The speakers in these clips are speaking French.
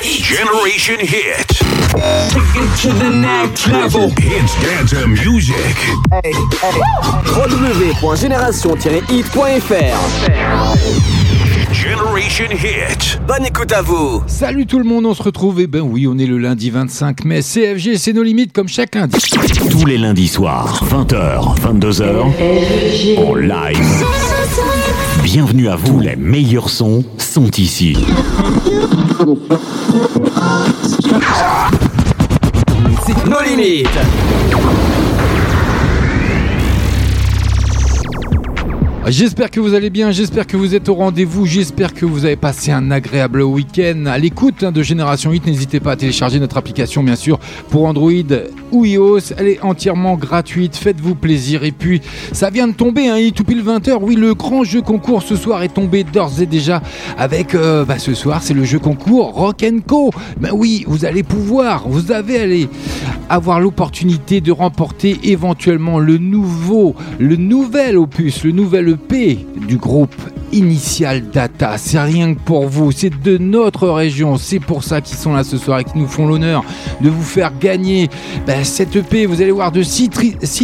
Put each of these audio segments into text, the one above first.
Generation Hit. Take it to the next level. Hits dance music. Hey, www.génération-hit.fr Generation Hit. Bonne écoute à vous. Salut tout le monde, on se retrouve. Et ben oui, on est le lundi 25 mai. CFG, c'est nos limites comme chaque lundi. Tous les lundis soirs, 20h, 22h, en live. Bienvenue à vous, les meilleurs sons sont ici. C'est nos limites. J'espère que vous allez bien, j'espère que vous êtes au rendez-vous, j'espère que vous avez passé un agréable week-end à l'écoute hein, de Génération 8. N'hésitez pas à télécharger notre application, bien sûr, pour Android ou iOS. Elle est entièrement gratuite, faites-vous plaisir. Et puis, ça vient de tomber, hein, tout pile 20h. Oui, le grand jeu concours ce soir est tombé d'ores et déjà avec, euh, bah, ce soir, c'est le jeu concours Rock Co. Ben oui, vous allez pouvoir, vous avez allé avoir l'opportunité de remporter éventuellement le nouveau, le nouvel opus, le nouvel Du groupe Initial Data. C'est rien que pour vous, c'est de notre région. C'est pour ça qu'ils sont là ce soir et qu'ils nous font l'honneur de vous faire gagner ben, cette EP. Vous allez voir de 6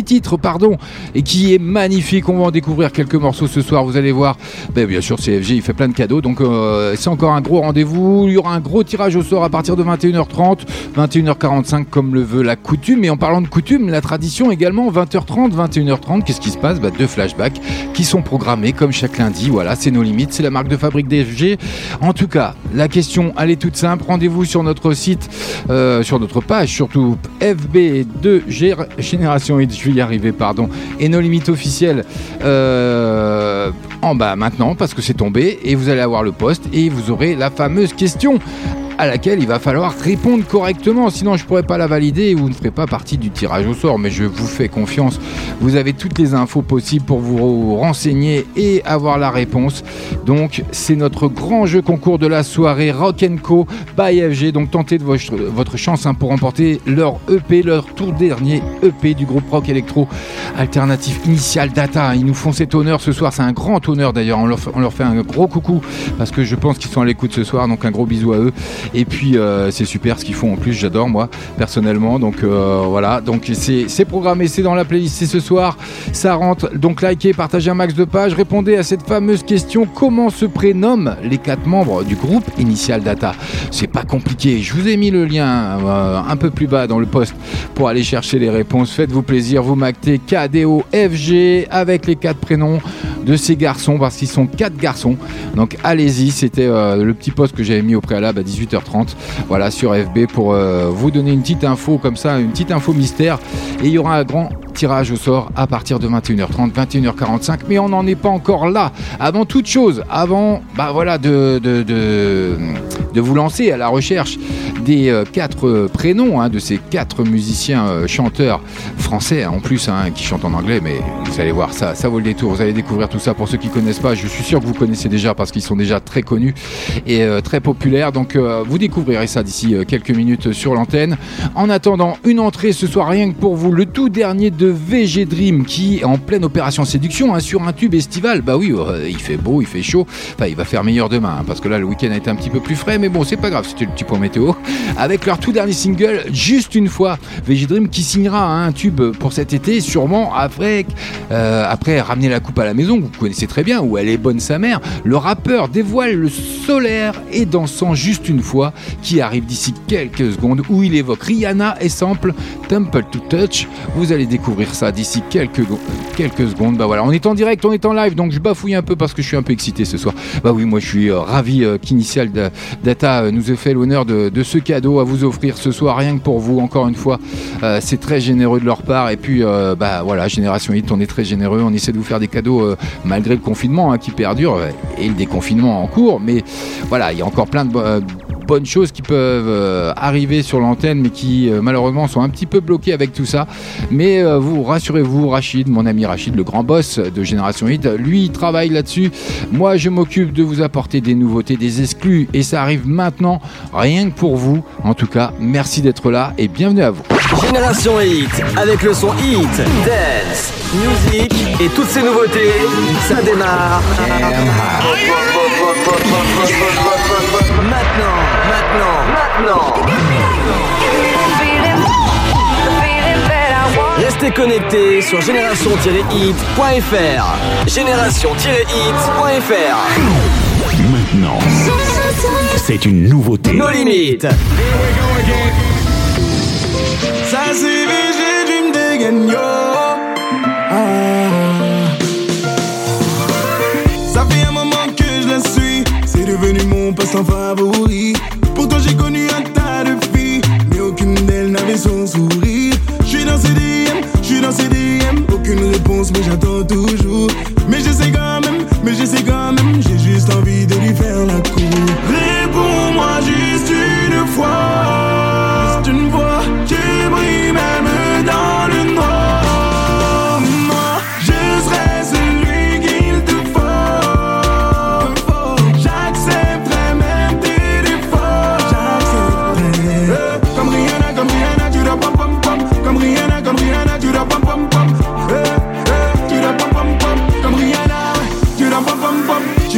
titres, pardon, et qui est magnifique. On va en découvrir quelques morceaux ce soir. Vous allez voir, ben, bien sûr, CFG, il fait plein de cadeaux. Donc, euh, c'est encore un gros rendez-vous. Il y aura un gros tirage au sort à partir de 21h30, 21h45, comme le veut la coutume. Et en parlant de coutume, la tradition également, 20h30, 21h30. Qu'est-ce qui se passe? Ben, Deux flashbacks qui sont programmés comme chaque lundi. Voilà, c'est nos limites. C'est la marque de fabrique DFG. En tout cas, la question, elle est toute simple. Rendez-vous sur notre site, euh, sur notre page, surtout FB2 Génération 8. Je vais y arriver, pardon. Et nos limites officielles euh, en bas maintenant parce que c'est tombé. Et vous allez avoir le poste et vous aurez la fameuse question à laquelle il va falloir répondre correctement, sinon je pourrais pas la valider et vous ne ferez pas partie du tirage au sort. Mais je vous fais confiance, vous avez toutes les infos possibles pour vous renseigner et avoir la réponse. Donc c'est notre grand jeu concours de la soirée Rock Co by FG. Donc tentez de votre, chance hein, pour remporter leur EP, leur tout dernier EP du groupe rock électro alternatif Initial Data. Ils nous font cet honneur ce soir, c'est un grand honneur d'ailleurs. On leur, on leur fait un gros coucou parce que je pense qu'ils sont à l'écoute ce soir. Donc un gros bisou à eux. Et puis euh, c'est super ce qu'ils font en plus, j'adore moi personnellement. Donc euh, voilà, donc c'est programmé, c'est dans la playlist, c'est ce soir, ça rentre. Donc likez, partagez un max de pages, répondez à cette fameuse question. Comment se prénomment les quatre membres du groupe Initial Data? C'est pas compliqué, je vous ai mis le lien euh, un peu plus bas dans le post pour aller chercher les réponses. Faites-vous plaisir, vous m'actez KDO FG avec les quatre prénoms de ces garçons parce qu'ils sont quatre garçons. Donc allez-y, c'était le petit post que j'avais mis au préalable à 18h 30 voilà, sur FB pour euh, vous donner une petite info comme ça, une petite info mystère. Et il y aura un grand tirage au sort à partir de 21h30, 21h45. Mais on n'en est pas encore là. Avant toute chose, avant bah voilà, de, de, de, vous lancer à la recherche des euh, quatre euh, prénoms hein, de ces quatre musiciens euh, chanteurs français hein, en plus hein, qui chantent en anglais. Mais vous allez voir ça, ça vaut le détour. Vous allez découvrir tout ça. Pour ceux qui connaissent pas, je suis sûr que vous connaissez déjà parce qu'ils sont déjà très connus et très populaires. Donc vous découvrirez ça d'ici quelques minutes sur l'antenne. En attendant, une entrée ce soir rien que pour vous, le tout dernier de VG Dream qui est en pleine opération séduction sur un tube estival. Bah oui, il fait beau, il fait chaud. Enfin, il va faire meilleur demain parce que là le week-end a été un petit peu plus frais, mais bon, c'est pas grave, c'était le petit point météo avec leur tout dernier single, Juste une fois. VG Dream qui signera un tube pour cet été, sûrement après, euh, après ramener la coupe à la maison, vous connaissez très bien, où elle est bonne sa mère. Le rappeur dévoile le solaire et dansant juste une fois, qui arrive d'ici quelques secondes, où il évoque Rihanna et sample Temple to Touch. Vous allez découvrir ça d'ici quelques, quelques secondes. Bah voilà, on est en direct, on est en live, donc je bafouille un peu parce que je suis un peu excité ce soir. Bah oui, moi je suis euh, ravi euh, qu'Initial Data nous ait fait l'honneur de, ce cadeau à vous offrir ce soir, rien que pour vous, encore une fois. Euh, c'est très généreux de leur part. Et puis, euh, bah voilà, Génération 8, on est très généreux. On essaie de vous faire des cadeaux euh, malgré le confinement hein, qui perdure et le déconfinement en cours. Mais voilà, il y a encore plein de bonnes choses qui peuvent euh, arriver sur l'antenne, mais qui euh, malheureusement sont un petit peu bloquées avec tout ça. Mais euh, vous rassurez-vous, Rachid, mon ami Rachid, le grand boss de Génération 8, lui il travaille là-dessus. Moi, je m'occupe de vous apporter des nouveautés, des exclus, et ça arrive maintenant, rien que pour vous. En tout cas, merci d'être là et bienvenue à vous. Génération 8, avec le son Hit, Dance, Music et toutes ces nouveautés, ça démarre. Maintenant, maintenant, maintenant. Restez connectés sur génération-hit.fr. Génération-hit.fr. Maintenant, c'est une nouveauté. Nos limites. Ça c'est VG Dream c'est devenu mon passe-temps favori. Pourtant j'ai connu un tas de filles, mais aucune d'elles n'avait son sourire. Je suis dans CDM, je suis dans CDM, aucune réponse mais j'attends toujours. Mais je sais quand même, mais je sais quand même, j'ai juste envie de lui faire la cour.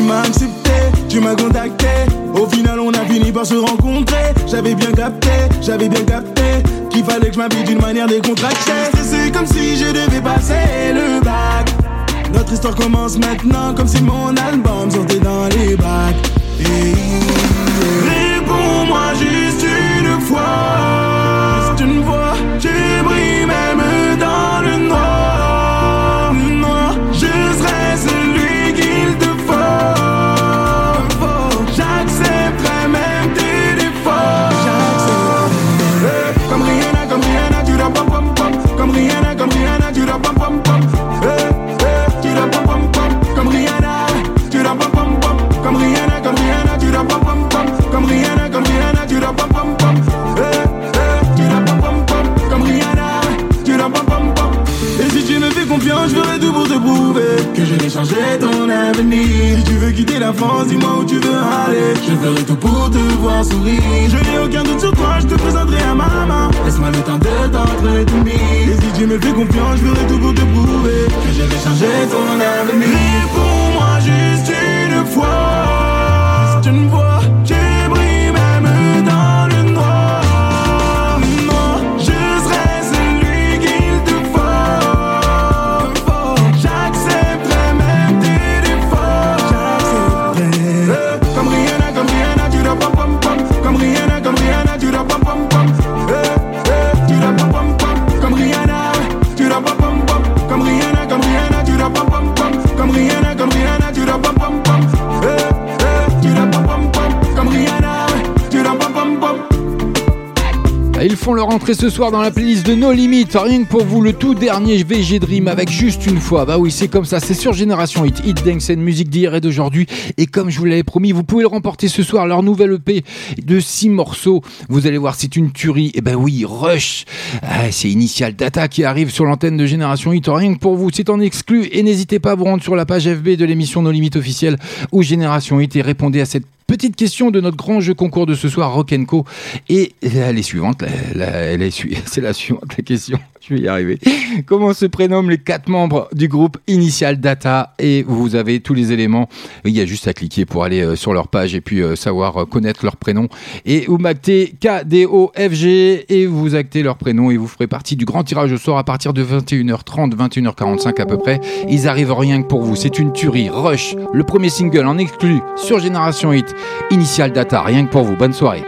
M'as accepté, tu m'as contacté. Au final, on a fini par se rencontrer. J'avais bien capté, j'avais bien capté qu'il fallait que je m'habille d'une manière décontractée. C'est comme si je devais passer le bac. Notre histoire commence maintenant comme si mon album sortait dans les bacs. Réponds-moi juste une fois, juste une fois. Tu brilles même quitter la dis-moi où tu veux aller. Je ferai tout pour te voir sourire. Je n'ai aucun doute sur toi, je te présenterai à maman. Laisse-moi le temps de t'entretenir. Et si tu me fais confiance, je ferai tout pour te prouver que je vais changer ton avenir. Réponds-moi juste une fois. Ce soir dans la playlist de No Limit. Rien que pour vous, le tout dernier VG Dream avec juste une fois. Bah oui, c'est comme ça, c'est sur Génération Hit. Hit Dance, une musique d'hier et d'aujourd'hui. Et comme je vous l'avais promis, vous pouvez le remporter ce soir, leur nouvelle EP de 6 morceaux. Vous allez voir, c'est une tuerie. Et ben oui, Rush. Ah, c'est Initial Data qui arrive sur l'antenne de Génération Hit. Rien que pour vous, c'est en exclu. Et n'hésitez pas à vous rendre sur la page FB de l'émission No Limit officielle ou Génération Hit et répondez à cette Petite question de notre grand jeu concours de ce soir, Rock Co. Et elle est suivante, la- la- elle est su- c'est la suivante la question. Je vais y arriver. Comment se prénomment les quatre membres du groupe Initial Data Et vous avez tous les éléments. Il y a juste à cliquer pour aller euh, sur leur page et puis euh, savoir euh, connaître leur prénom. Et vous actez K-D-O-F-G et vous actez leur prénom et vous ferez partie du grand tirage au sort à partir de 21h30, 21h45 à peu près. Ils arrivent rien que pour vous. C'est une tuerie. Rush, le premier single en exclu sur Génération Hit. Initial Data, rien que pour vous. Bonne soirée.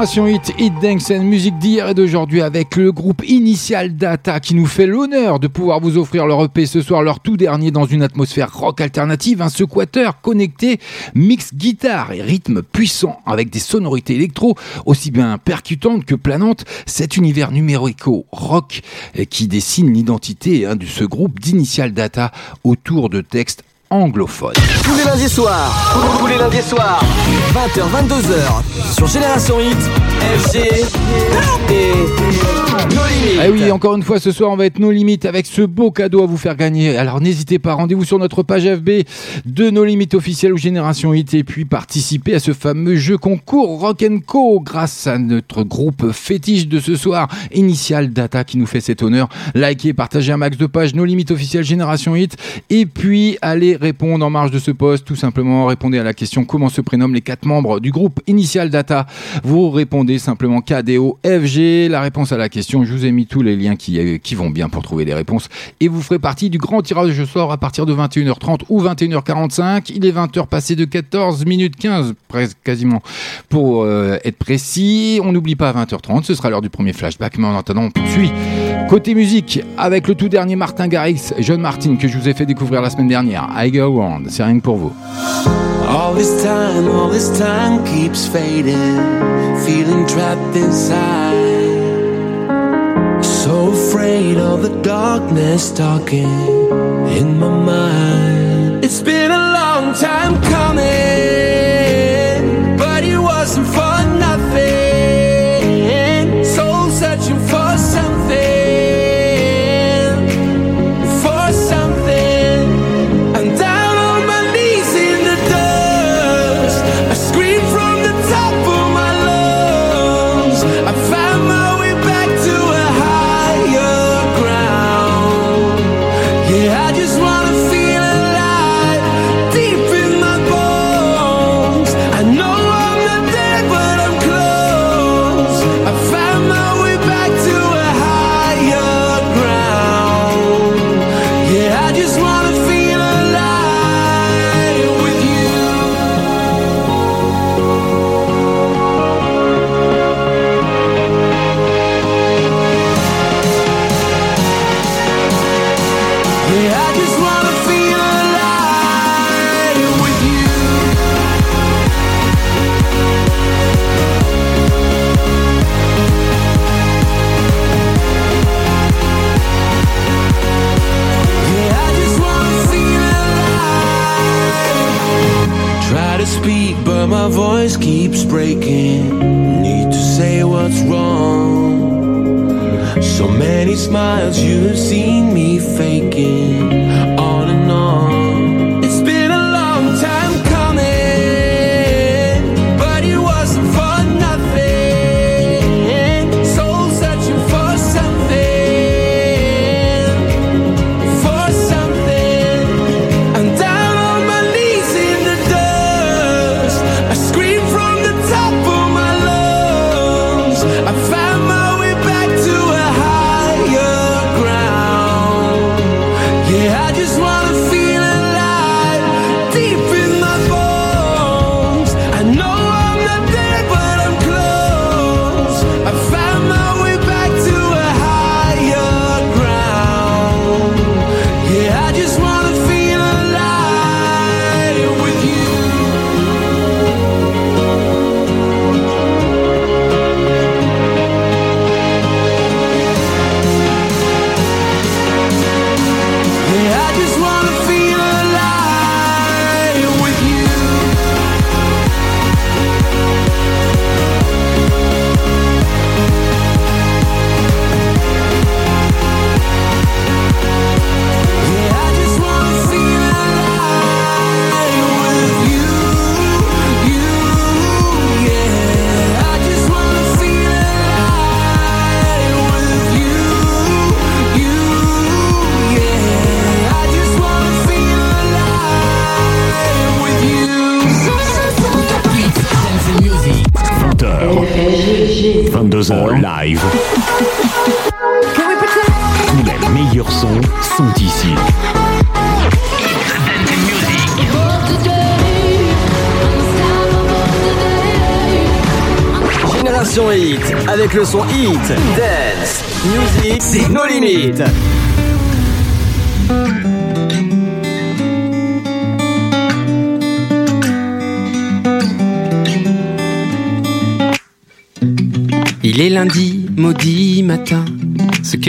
Génération Hit, Hit Dance and musique d'hier et d'aujourd'hui avec le groupe Initial Data qui nous fait l'honneur de pouvoir vous offrir leur EP ce soir, leur tout dernier dans une atmosphère rock alternative, un sequateur connecté, mix guitare et rythme puissant avec des sonorités électro aussi bien percutantes que planantes. Cet univers numérico rock qui dessine l'identité hein, de ce groupe d'Initial Data autour de textes anglophones. Tous les lundis soirs, tous les lundis soirs, 20h, 22h, sur Génération Hit, FG et No Limites. Ah oui, encore une fois, ce soir, on va être nos limites avec ce beau cadeau à vous faire gagner. Alors n'hésitez pas, rendez-vous sur notre page FB de nos limites officielles ou Génération Hit et puis participez à ce fameux jeu concours Rock Co grâce à notre groupe fétiche de ce soir, Initial Data, qui nous fait cet honneur. Likez, partagez un max de pages, nos limites officielles Génération Hit et puis allez répondre en marge de ce poste. Tout simplement, répondez à la question comment se prénomment les quatre membres du groupe Initial Data? Vous répondez simplement KDO FG. La réponse à la question, je vous ai mis tous les liens qui, euh, vont bien pour trouver les réponses. Et vous ferez partie du grand tirage au sort à partir de 21h30 ou 21h45. Il est 20h passé de 14 minutes 15, presque quasiment, pour euh, être précis. On n'oublie pas à 20h30, ce sera l'heure du premier flashback. Mais en attendant, on poursuit. Côté musique, avec le tout dernier Martin Garrix, John Martin, que je vous ai fait découvrir la semaine dernière. Go On, c'est rien que pour vous. All this time, all this time keeps fading, feeling trapped inside. So afraid of the darkness talking in my mind. It's been a long time coming, but it wasn't for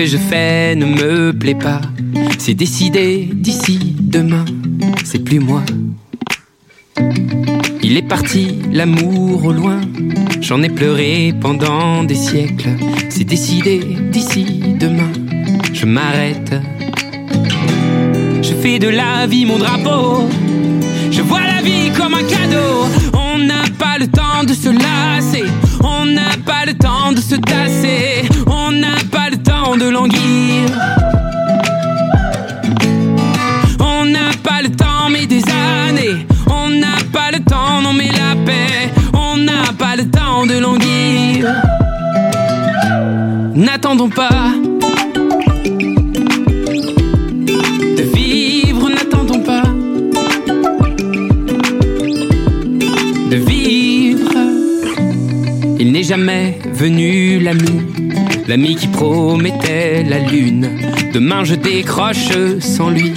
que je fais ne me plaît pas. C'est décidé d'ici demain. C'est plus moi. Il est parti, l'amour au loin. J'en ai pleuré pendant des siècles. C'est décidé d'ici demain. Je m'arrête. Je fais de la vie mon drapeau. Je vois la vie comme un cadeau. On n'a pas le temps de se lasser. On n'a pas le temps de se tasser. On n'a pas le temps de languir. On n'a pas le temps, mais des années. On n'a pas le temps, non, mais la paix. On n'a pas le temps de languir. N'attendons pas. N'est jamais venu l'ami, l'ami qui promettait la lune. Demain je décroche sans lui,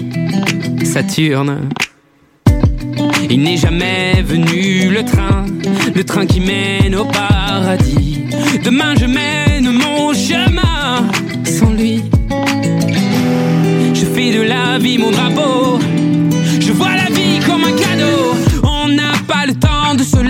Saturne. Il n'est jamais venu le train, le train qui mène au paradis. Demain je mène mon chemin sans lui. Je fais de la vie mon drapeau. Je vois la vie comme un cadeau. On n'a pas le temps de se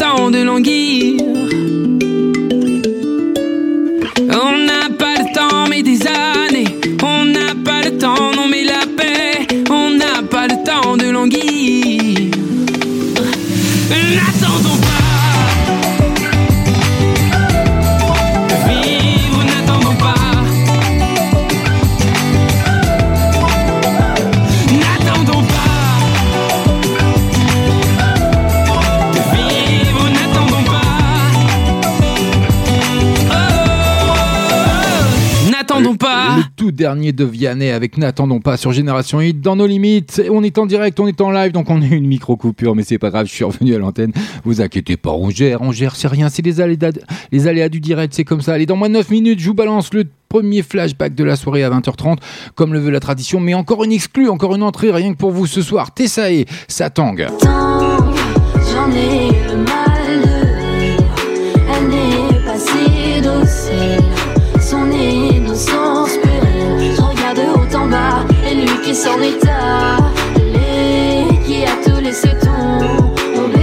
temps de languir. Dernier de Vianney avec N'attendons pas sur Génération Hit dans nos limites. On est en direct, on est en live, donc on a une micro coupure, mais c'est pas grave, je suis revenu à l'antenne. Vous inquiétez pas, on gère, on gère, c'est rien, c'est les aléas, les aléas du direct, c'est comme ça. Allez, dans moins de 9 minutes, je vous balance le premier flashback de la soirée à 20h30, comme le veut la tradition, mais encore une exclue, encore une entrée, rien que pour vous ce soir. Tessae, ça tangue. J'en qui s'en est allé Qui a tout laissé tomber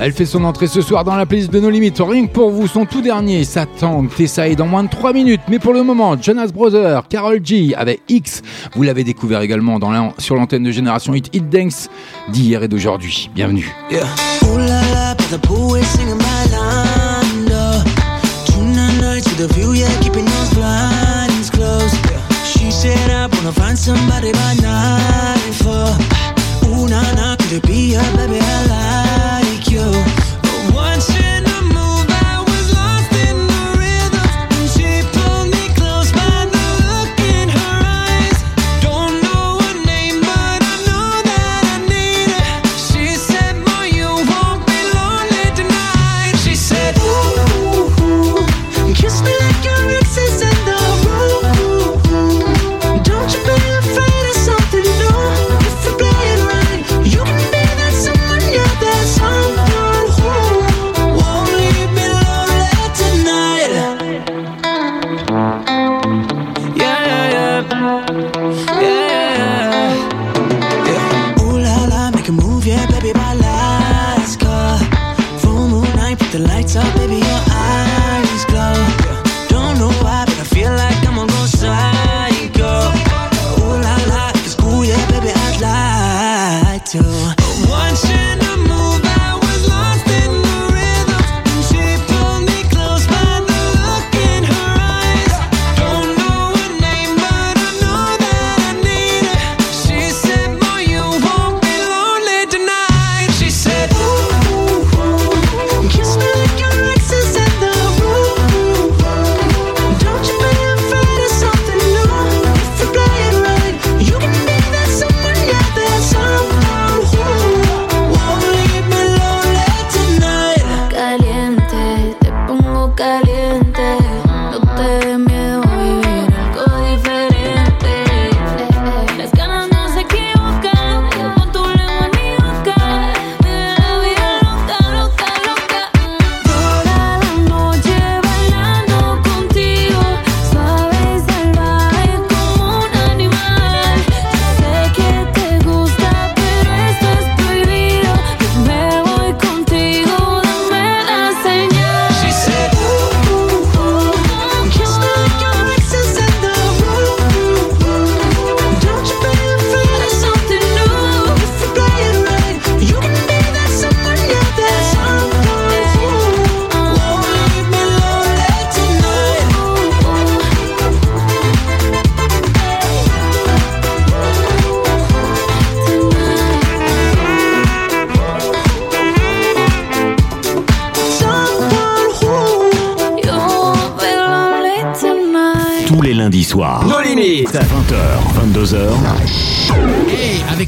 Elle fait son entrée ce soir dans la playlist de nos limites. Rien que pour vous, son tout dernier, ça tangue. Tessae dans moins de 3 minutes. Mais pour le moment, Jonas Brothers, Carol G avec X. Vous l'avez découvert également dans la- sur l'antenne de Génération Hit Hit Dance d'hier et d'aujourd'hui. Bienvenue. Yeah. Ooh la la, but the pool is singing my line. Tonight nights with a view, yeah, keeping those blinds closed. She said I wanna find somebody by night for. Ooh na na, could it be her,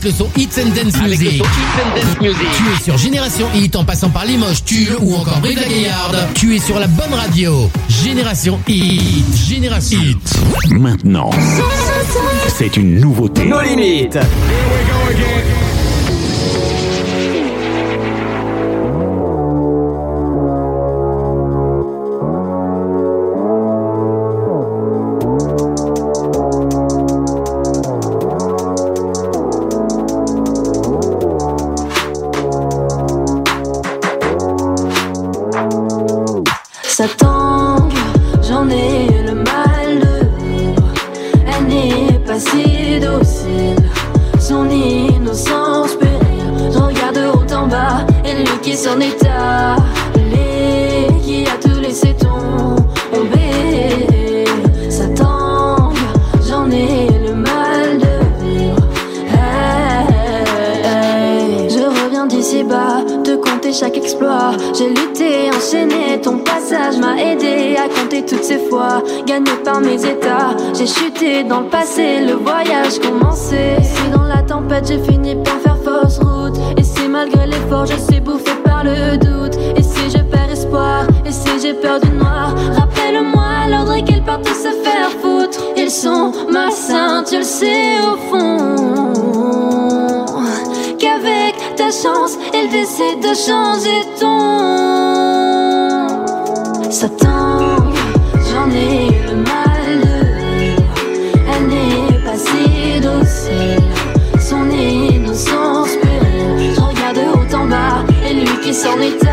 Avec le son Hits and Dance Music. Tu es sur Génération Hit en passant par Limoges, Tulle ou encore Brive la Gaillarde. Tu es sur la bonne radio. Génération Hit. Génération Hit. Maintenant, c'est une nouveauté. Nos limites. Ça de compter chaque exploit. J'ai lutté, enchaîné, ton passage m'a aidé à compter toutes ces fois. Gagné par mes états, j'ai chuté dans le passé, le voyage commençait. Si dans la tempête, j'ai fini par faire fausse route. Et si malgré l'effort, je suis bouffé par le doute. Et si je perds espoir, et si j'ai peur du noir, rappelle-moi l'ordre qu'ils partent se faire foutre. Ils sont malsains, tu le sais au fond ta chance, elle décide de changer ton. Ça tangue, j'en ai le mal de vivre. Elle n'est pas si docile, son innocence pérille. Je regarde haut en bas, et lui qui s'en est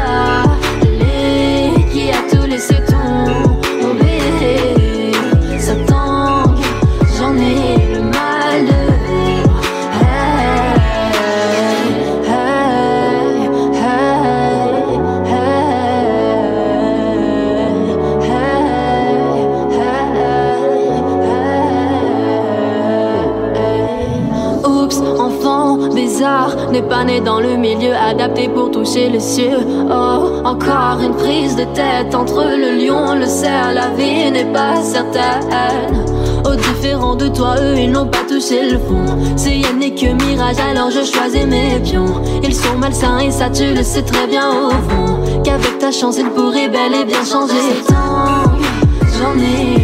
pas né dans le milieu adapté pour toucher les cieux. Oh, encore une prise de tête entre le lion, le cerf, la vie n'est pas certaine. Oh, différent de toi, eux, ils n'ont pas touché le fond. C'est Yannick que mirage, alors je choisis mes pions. Ils sont malsains et ça, tu le sais très bien au fond. Qu'avec ta chance, ils pourraient bel et bien changer. J'en ai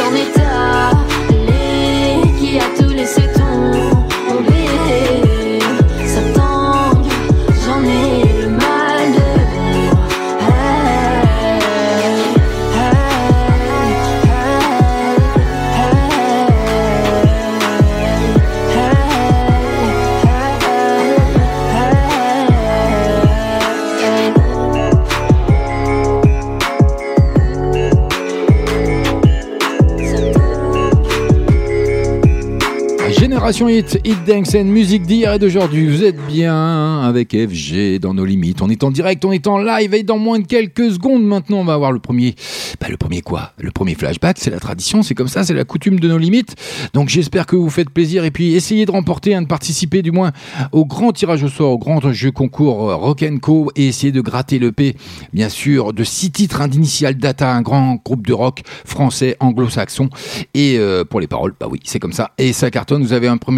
et lui Génération Hit, Hit Dance and musique d'hier et d'aujourd'hui. Vous êtes bien avec FG dans nos limites. On est en direct, on est en live et dans moins de quelques secondes maintenant, on va avoir le premier. Bah, le premier quoi? Le premier flashback, c'est la tradition, c'est comme ça, c'est la coutume de nos limites. Donc j'espère que vous faites plaisir et puis essayez de remporter, hein, de participer du moins au grand tirage au sort, au grand jeu concours euh, Rock Co et essayez de gratter le P, bien sûr, de six titres hein, d'Initial Data, un grand groupe de rock français, anglo-saxon. Et euh, pour les paroles, bah oui, c'est comme ça. Et ça cartonne, vous avez un premier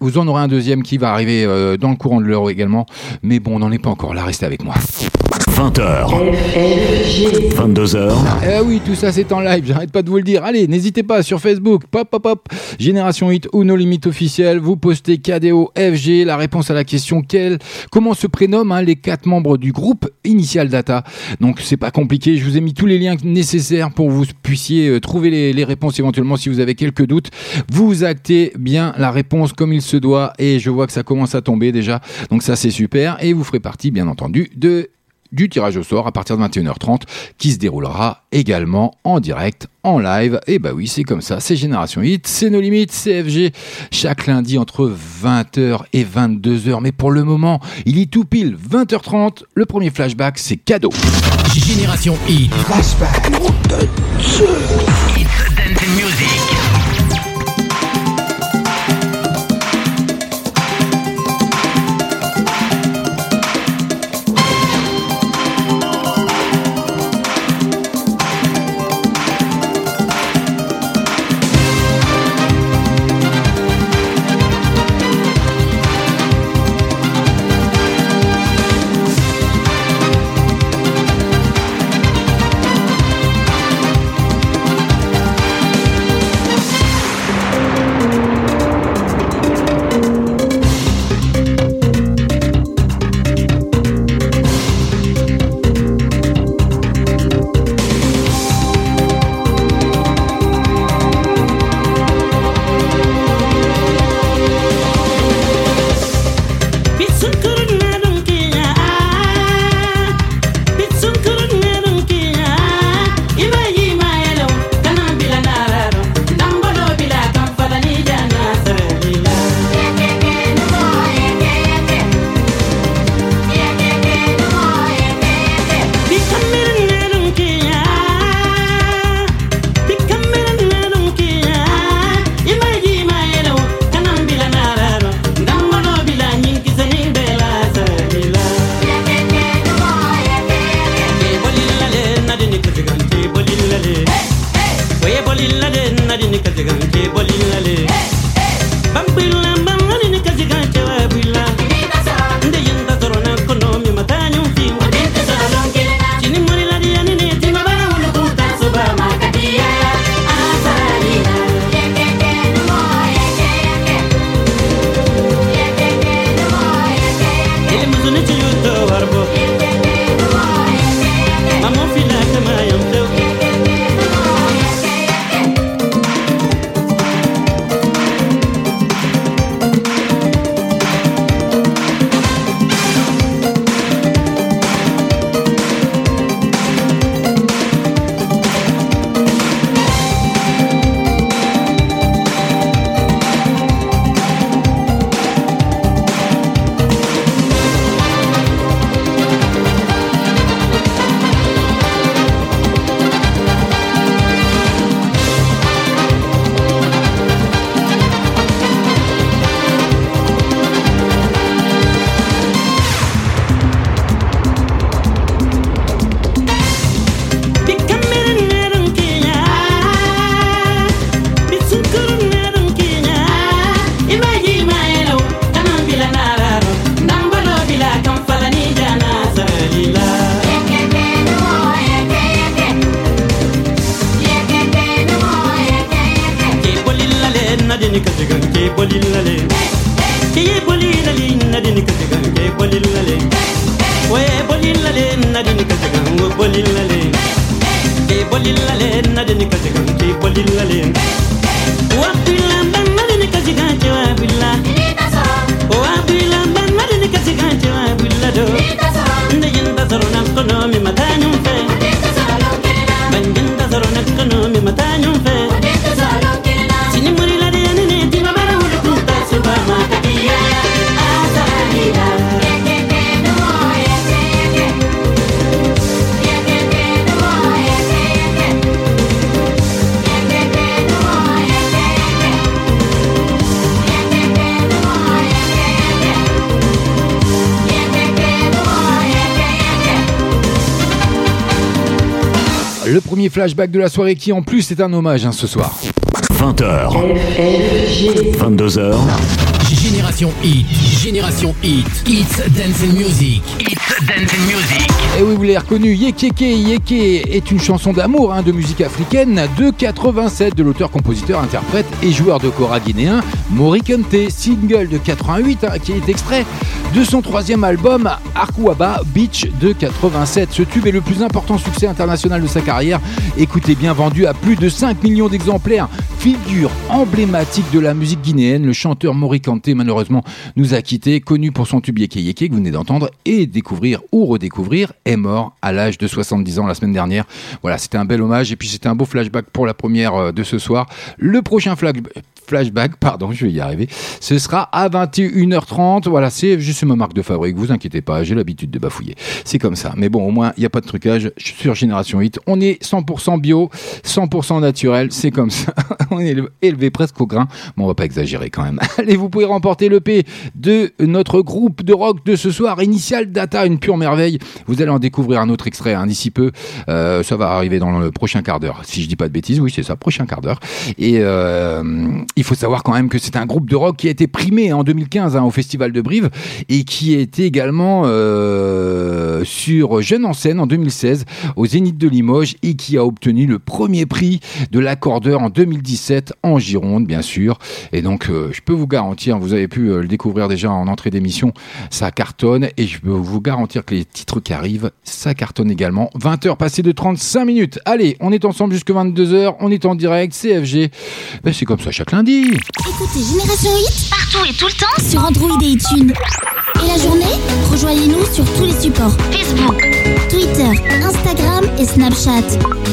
vous en aurez un deuxième qui va arriver euh, dans le courant de l'heure également. Mais bon, on n'en est pas encore là, restez avec moi. 20h, 22h, Eh oui, tout ça c'est en live, j'arrête pas de vous le dire. Allez, n'hésitez pas sur Facebook, pop pop pop, Génération Hit ou nos limites officielles, vous postez KDO FG, la réponse à la question quelle, comment se prénomment hein, les quatre membres du groupe Initial Data. Donc c'est pas compliqué, je vous ai mis tous les liens nécessaires pour que vous puissiez euh, trouver les, les réponses éventuellement si vous avez quelques doutes. Vous actez bien la réponse comme il se doit et je vois que ça commence à tomber déjà, donc ça c'est super et vous ferez partie bien entendu de du tirage au sort à partir de 21h30 qui se déroulera également en direct, en live. Et bah oui, c'est comme ça, c'est Génération Hit, c'est nos limites, CFG, chaque lundi entre 20h et 22h. Mais pour le moment, il est tout pile 20h30. Le premier flashback, c'est cadeau. Génération Hit. Flashback. And Music. Premier flashback de la soirée qui en plus est un hommage hein, ce soir. 20h. 22h. Génération Hit, Génération Hit, It's Dance and Music, It's Dance and Music. Et oui, vous l'avez reconnu, Yekeke Yeke est une chanson d'amour hein, de musique africaine de 87 de l'auteur, compositeur, interprète et joueur de kora guinéen Mori Kante, single de 88 hein, qui est extrait de son troisième album Arkuaba Beach de 87. Ce tube est le plus important succès international de sa carrière. Écoutez bien, vendu à plus de 5 millions d'exemplaires. Figure emblématique de la musique guinéenne, le chanteur Mori Kante malheureusement nous a quittés, connu pour son tube Yeke que vous venez d'entendre et découvrir ou redécouvrir, est mort à l'âge de 70 ans la semaine dernière. Voilà, c'était un bel hommage et puis c'était un beau flashback pour la première euh, de ce soir. Le prochain flashback, pardon, je vais y arriver. Ce sera à 21h30. Voilà, c'est juste ma marque de fabrique. Vous inquiétez pas, j'ai l'habitude de bafouiller. C'est comme ça. Mais bon, au moins, il n'y a pas de trucage sur Génération 8. On est 100% bio, 100% naturel. C'est comme ça. On est élevé presque au grain. Mais on va pas exagérer quand même. Allez, vous pouvez remporter le P de notre groupe de rock de ce soir. Initial Data, une pure merveille. Vous allez en découvrir un autre extrait hein, d'ici peu. Euh, ça va arriver dans le prochain quart d'heure. Si je dis pas de bêtises, oui, c'est ça, prochain quart d'heure. Et euh, il faut savoir quand même que c'est un groupe de rock qui a été primé en 2015 hein, au Festival de Brive et qui été également euh, sur Jeune en scène en 2016 au Zénith de Limoges et qui a obtenu le premier prix de l'accordeur en 2017 en Gironde, bien sûr. Et donc, je peux vous garantir, vous avez pu euh, le découvrir déjà en entrée d'émission, ça cartonne et je peux vous garantir que les titres qui arrivent, ça cartonne également. 20h passées de 35 minutes. Allez, on est ensemble jusque 22h, on est en direct, CFG. Ben, c'est comme ça chaque lundi. Écoutez Génération Hit partout et tout le temps sur Android et iTunes. Et la journée, rejoignez-nous sur tous les supports Facebook, Twitter, Instagram et Snapchat.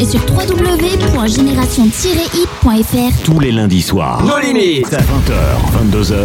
Et sur www.génération-hit.fr. Tous les lundis soirs. Nos limites. 20h, 22h.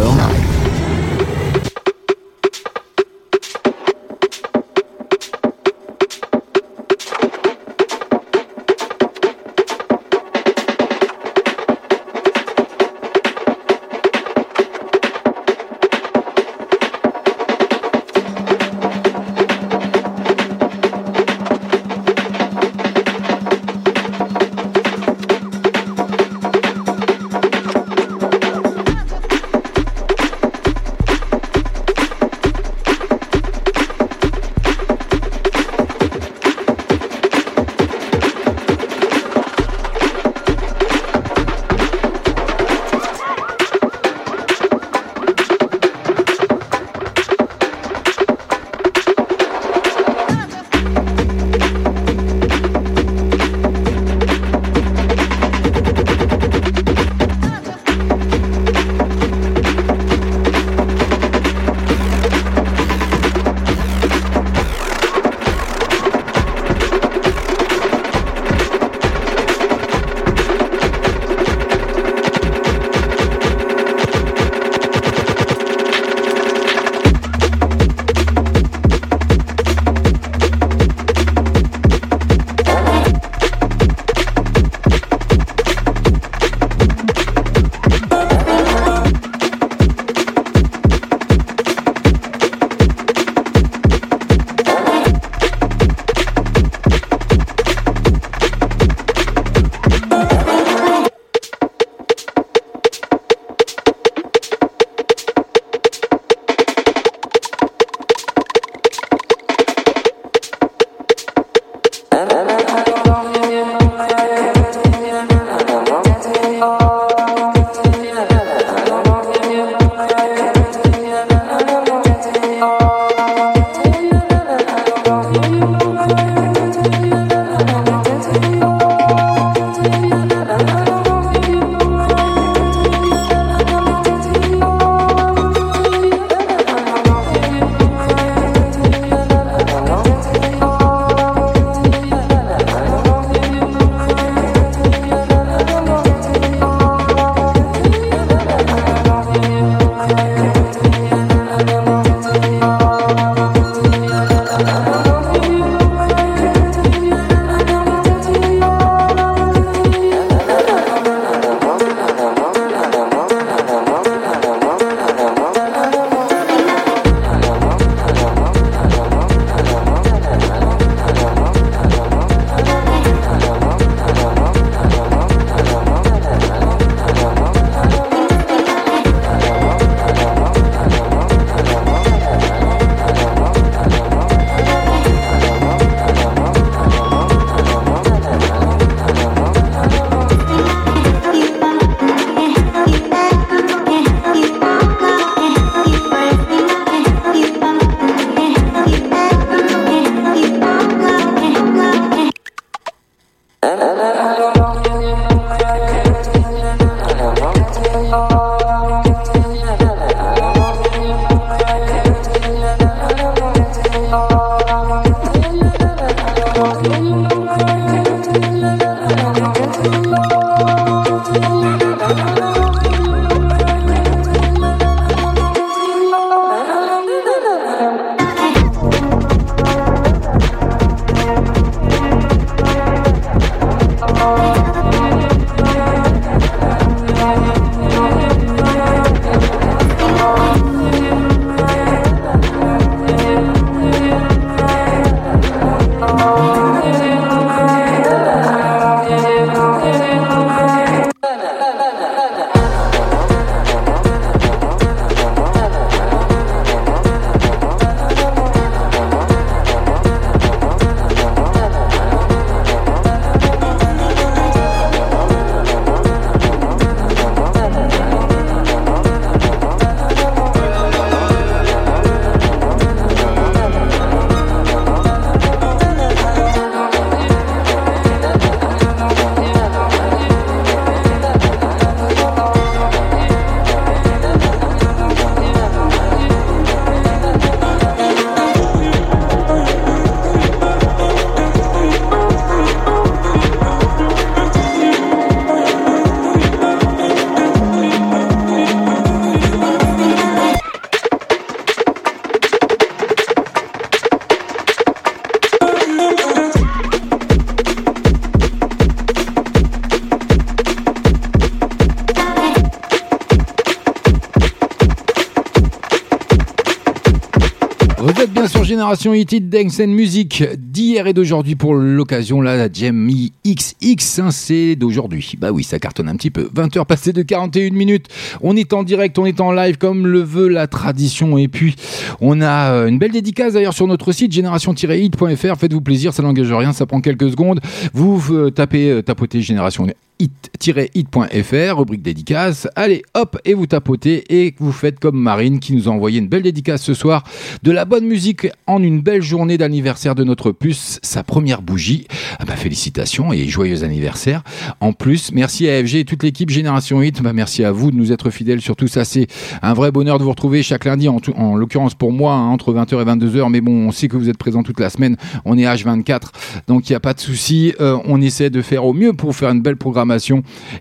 Génération Hit It Dance and Music d'hier et d'aujourd'hui pour l'occasion la Jamie XX hein, c'est d'aujourd'hui. Bah oui, ça cartonne un petit peu. 20h passées de 41 minutes. On est en direct, on est en live comme le veut la tradition et puis on a euh, une belle dédicace d'ailleurs sur notre site génération-hit.fr. Faites-vous plaisir, ça n'engage rien, ça prend quelques secondes. Vous euh, tapez euh, tapotez Génération hit-hit.fr, rubrique dédicace. Allez, hop, et vous tapotez et vous faites comme Marine qui nous a envoyé une belle dédicace ce soir de la bonne musique en une belle journée d'anniversaire de notre puce, sa première bougie. Ah bah, félicitations et joyeux anniversaire. En plus, merci à FG et toute l'équipe Génération Hit. Bah, merci à vous de nous être fidèles. Surtout ça, c'est un vrai bonheur de vous retrouver chaque lundi, en, tout- en l'occurrence pour moi, hein, entre 20h et 22h. Mais bon, on sait que vous êtes présents toute la semaine. On est H24, donc il n'y a pas de souci. Euh, on essaie de faire au mieux pour faire une belle programmation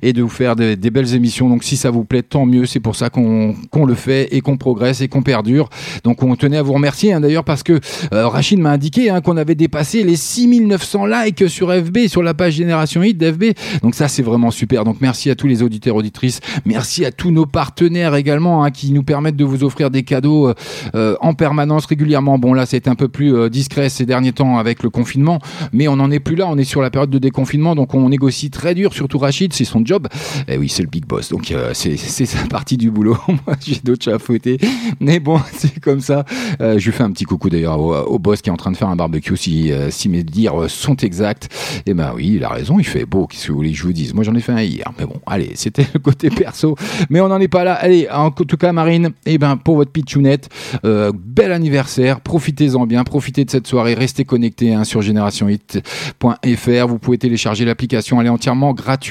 et de vous faire des, belles émissions. Donc si ça vous plaît, tant mieux. C'est pour ça qu'on le fait et qu'on progresse et qu'on perdure. Donc on tenait à vous remercier hein, d'ailleurs parce que euh, Rachid m'a indiqué hein, qu'on avait dépassé les 6900 likes sur FB, sur la page Génération Hit d'FB. Donc ça c'est vraiment super. Donc merci à tous les auditeurs auditrices. Merci à tous nos partenaires également hein, qui nous permettent de vous offrir des cadeaux euh, euh, en permanence régulièrement. Bon là c'est un peu plus discret ces derniers temps avec le confinement, mais on n'en est plus là. On est sur la période de déconfinement, donc on négocie très dur. Surtout Rachid, c'est son job. Et oui, c'est le big boss. Donc euh, c'est sa partie du boulot. Moi j'ai d'autres fouetter. Mais bon, c'est comme ça. Euh, je lui fais un petit coucou d'ailleurs au, boss qui est en train de faire un barbecue. Si, euh, si mes dires sont exacts, et ben oui, il a raison. Il fait beau. Qu'est-ce que vous voulez que je vous dise? Moi j'en ai fait un hier. Mais bon, allez, c'était le côté perso. Mais on n'en est pas là. Allez, en tout cas, Marine, et ben pour votre pitchounette, euh, bel anniversaire. Profitez-en bien. Profitez de cette soirée. Restez connectés hein, sur générationhit.fr. Vous pouvez télécharger l'application. Elle est entièrement gratuite.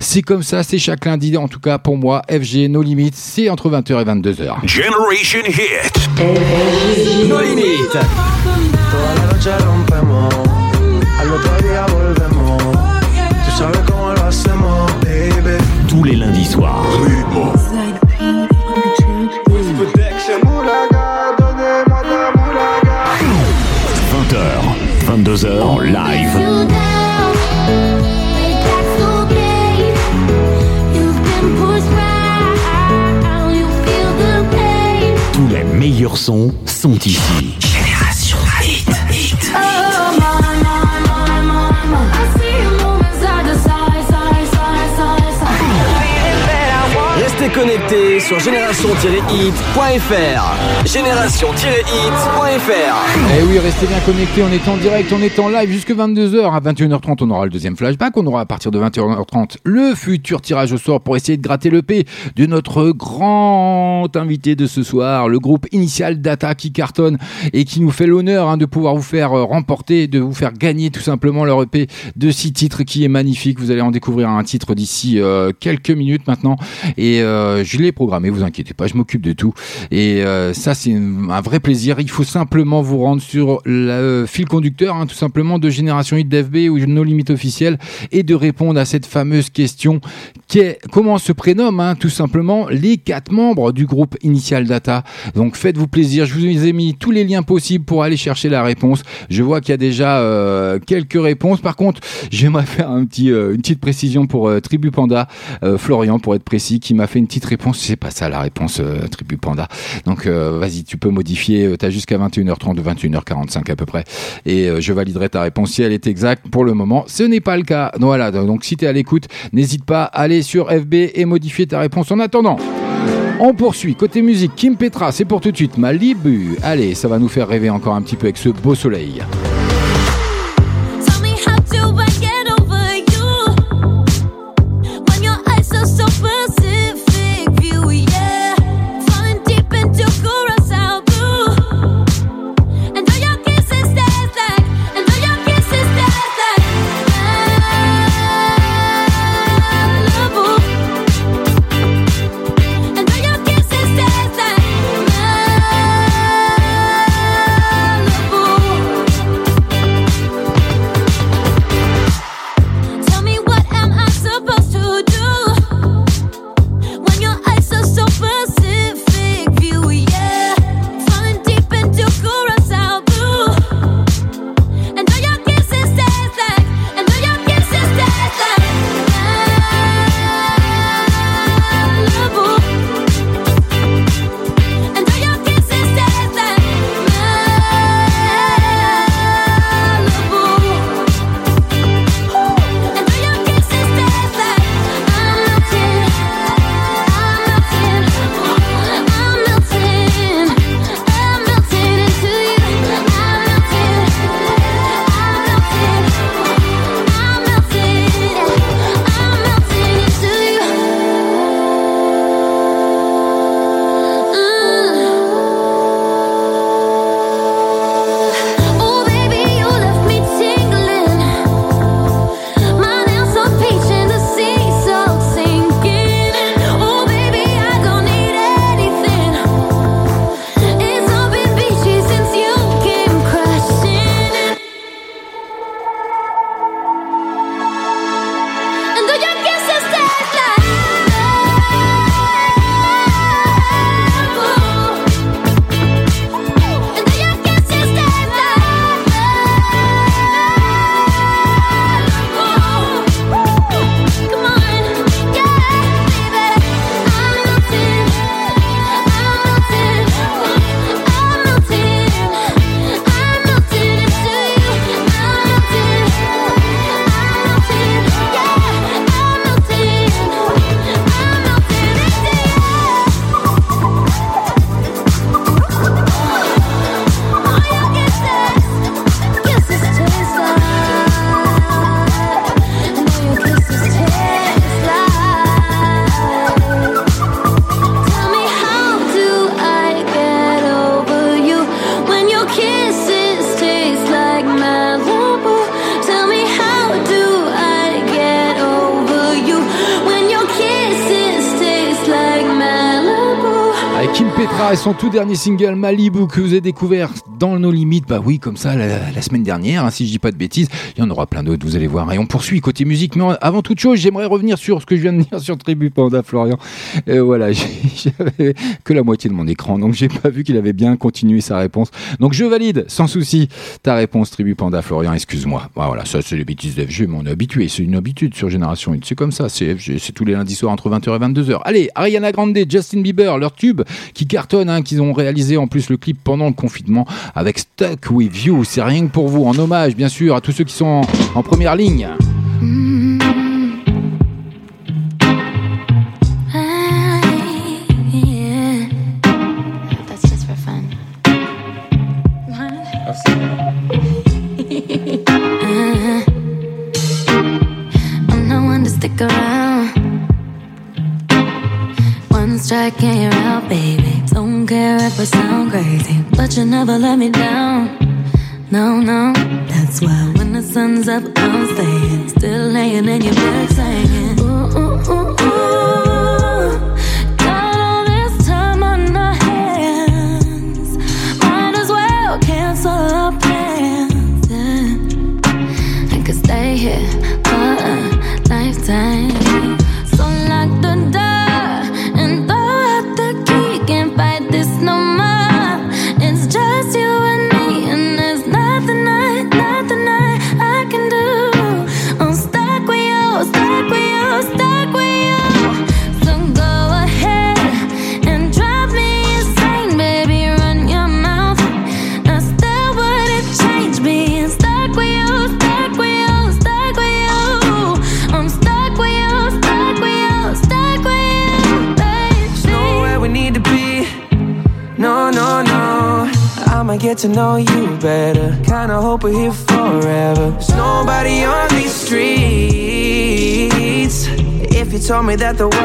C'est comme ça. C'est chaque lundi. En tout cas, pour moi, FG, nos limites, c'est entre 20h et 22h. Generation Hit. No limites. Toda la noche rompemos, al otro día volvemos. Tú sabes cómo lo hacemos, baby. Tous les lundis soirs. 20h, 22h en live. Meilleurs sons sont ici. Connectés sur génération-hit.fr. Génération-hit.fr. Eh oui, restez bien connectés, on est en direct, on est en live jusque 22h. À 21h30, on aura le deuxième flashback. On aura à partir de 21h30 le futur tirage au sort pour essayer de gratter le P de notre grand invité de ce soir, le groupe Initial Data qui cartonne et qui nous fait l'honneur hein, de pouvoir vous faire euh, remporter, de vous faire gagner tout simplement leur EP de six titres qui est magnifique. Vous allez en découvrir un titre d'ici euh, quelques minutes maintenant. Et euh, je l'ai programmé, vous inquiétez pas, je m'occupe de tout. Et euh, ça, c'est un vrai plaisir. Il faut simplement vous rendre sur le euh, fil conducteur, hein, tout simplement, de Génération Hit d'FB ou nos limites officielles et de répondre à cette fameuse question qui est comment se prénomment hein, tout simplement les quatre membres du groupe Initial Data. Donc faites-vous plaisir, je vous ai mis tous les liens possibles pour aller chercher la réponse. Je vois qu'il y a déjà euh, quelques réponses. Par contre, j'aimerais faire euh, une petite précision pour euh, Tribu Panda, euh, Florian pour être précis, qui m'a fait une petite réponse. C'est pas ça la réponse euh, Tribu Panda. Donc euh, vas-y, tu peux modifier. euh, T'as jusqu'à 21h30 ou 21h45 à peu près, et je validerai ta réponse si elle est exacte. Pour le moment, ce n'est pas le cas. Voilà. Donc si tu à l'écoute, n'hésite pas à aller sur FB et modifier ta réponse. En attendant. On poursuit. Côté musique, Kim Petra, c'est pour tout de suite. Malibu. Allez, ça va nous faire rêver encore un petit peu avec ce beau soleil. son tout dernier single Malibu que vous avez découvert dans nos limites. Bah oui, comme ça, la, semaine dernière, hein, si je dis pas de bêtises. Il y en aura plein d'autres, vous allez voir. Et on poursuit côté musique. Mais avant toute chose, j'aimerais revenir sur ce que je viens de dire sur Tribu Panda, Florian. Euh, voilà, j'avais que la moitié de mon écran, donc j'ai pas vu qu'il avait bien continué sa réponse. Donc je valide sans souci ta réponse, Tribu Panda Florian, excuse-moi. Ah, voilà, ça c'est les bêtises d'FG, mais on est habitué, c'est une habitude sur Génération 1, c'est comme ça, c'est c'est tous les lundis soirs entre 20h et 22h. Allez, Ariana Grande, Justin Bieber, leur tube qui cartonne, hein, qu'ils ont réalisé en plus le clip pendant le confinement avec Stuck With You, c'est rien que pour vous, en hommage bien sûr à tous ceux qui sont en première ligne. of me that the world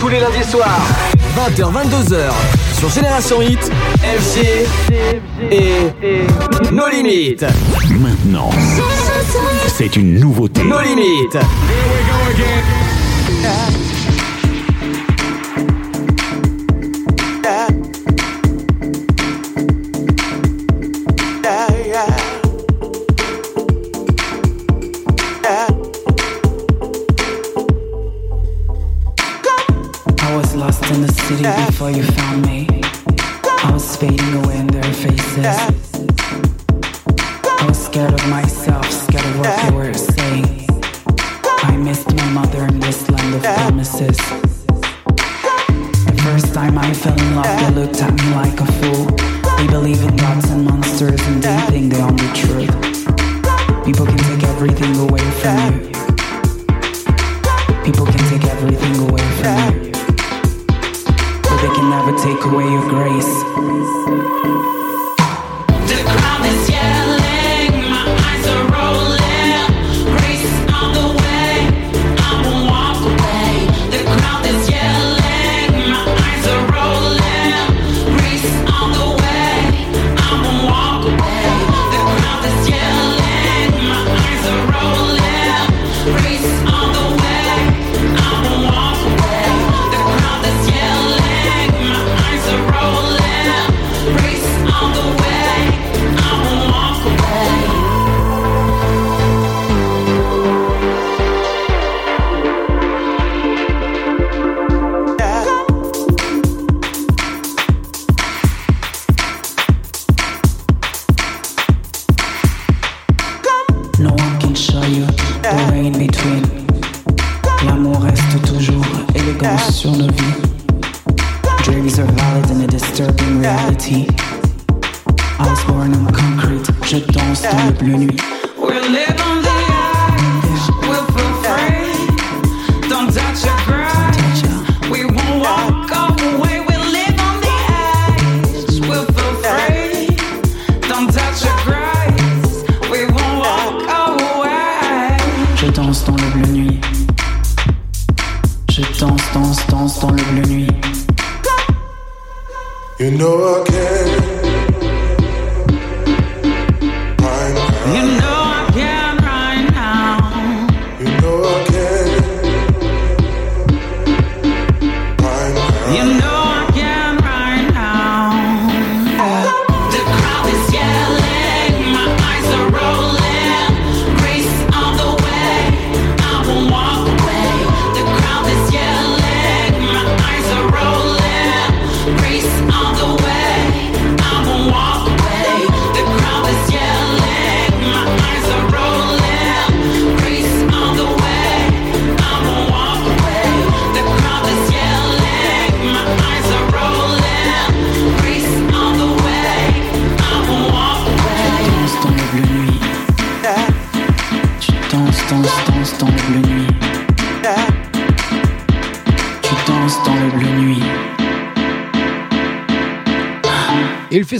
Tous les lundis soirs. 20h, 22h. Sur Génération Hit, FG et Nos Limites. Maintenant, c'est une nouveauté. Nos Limites.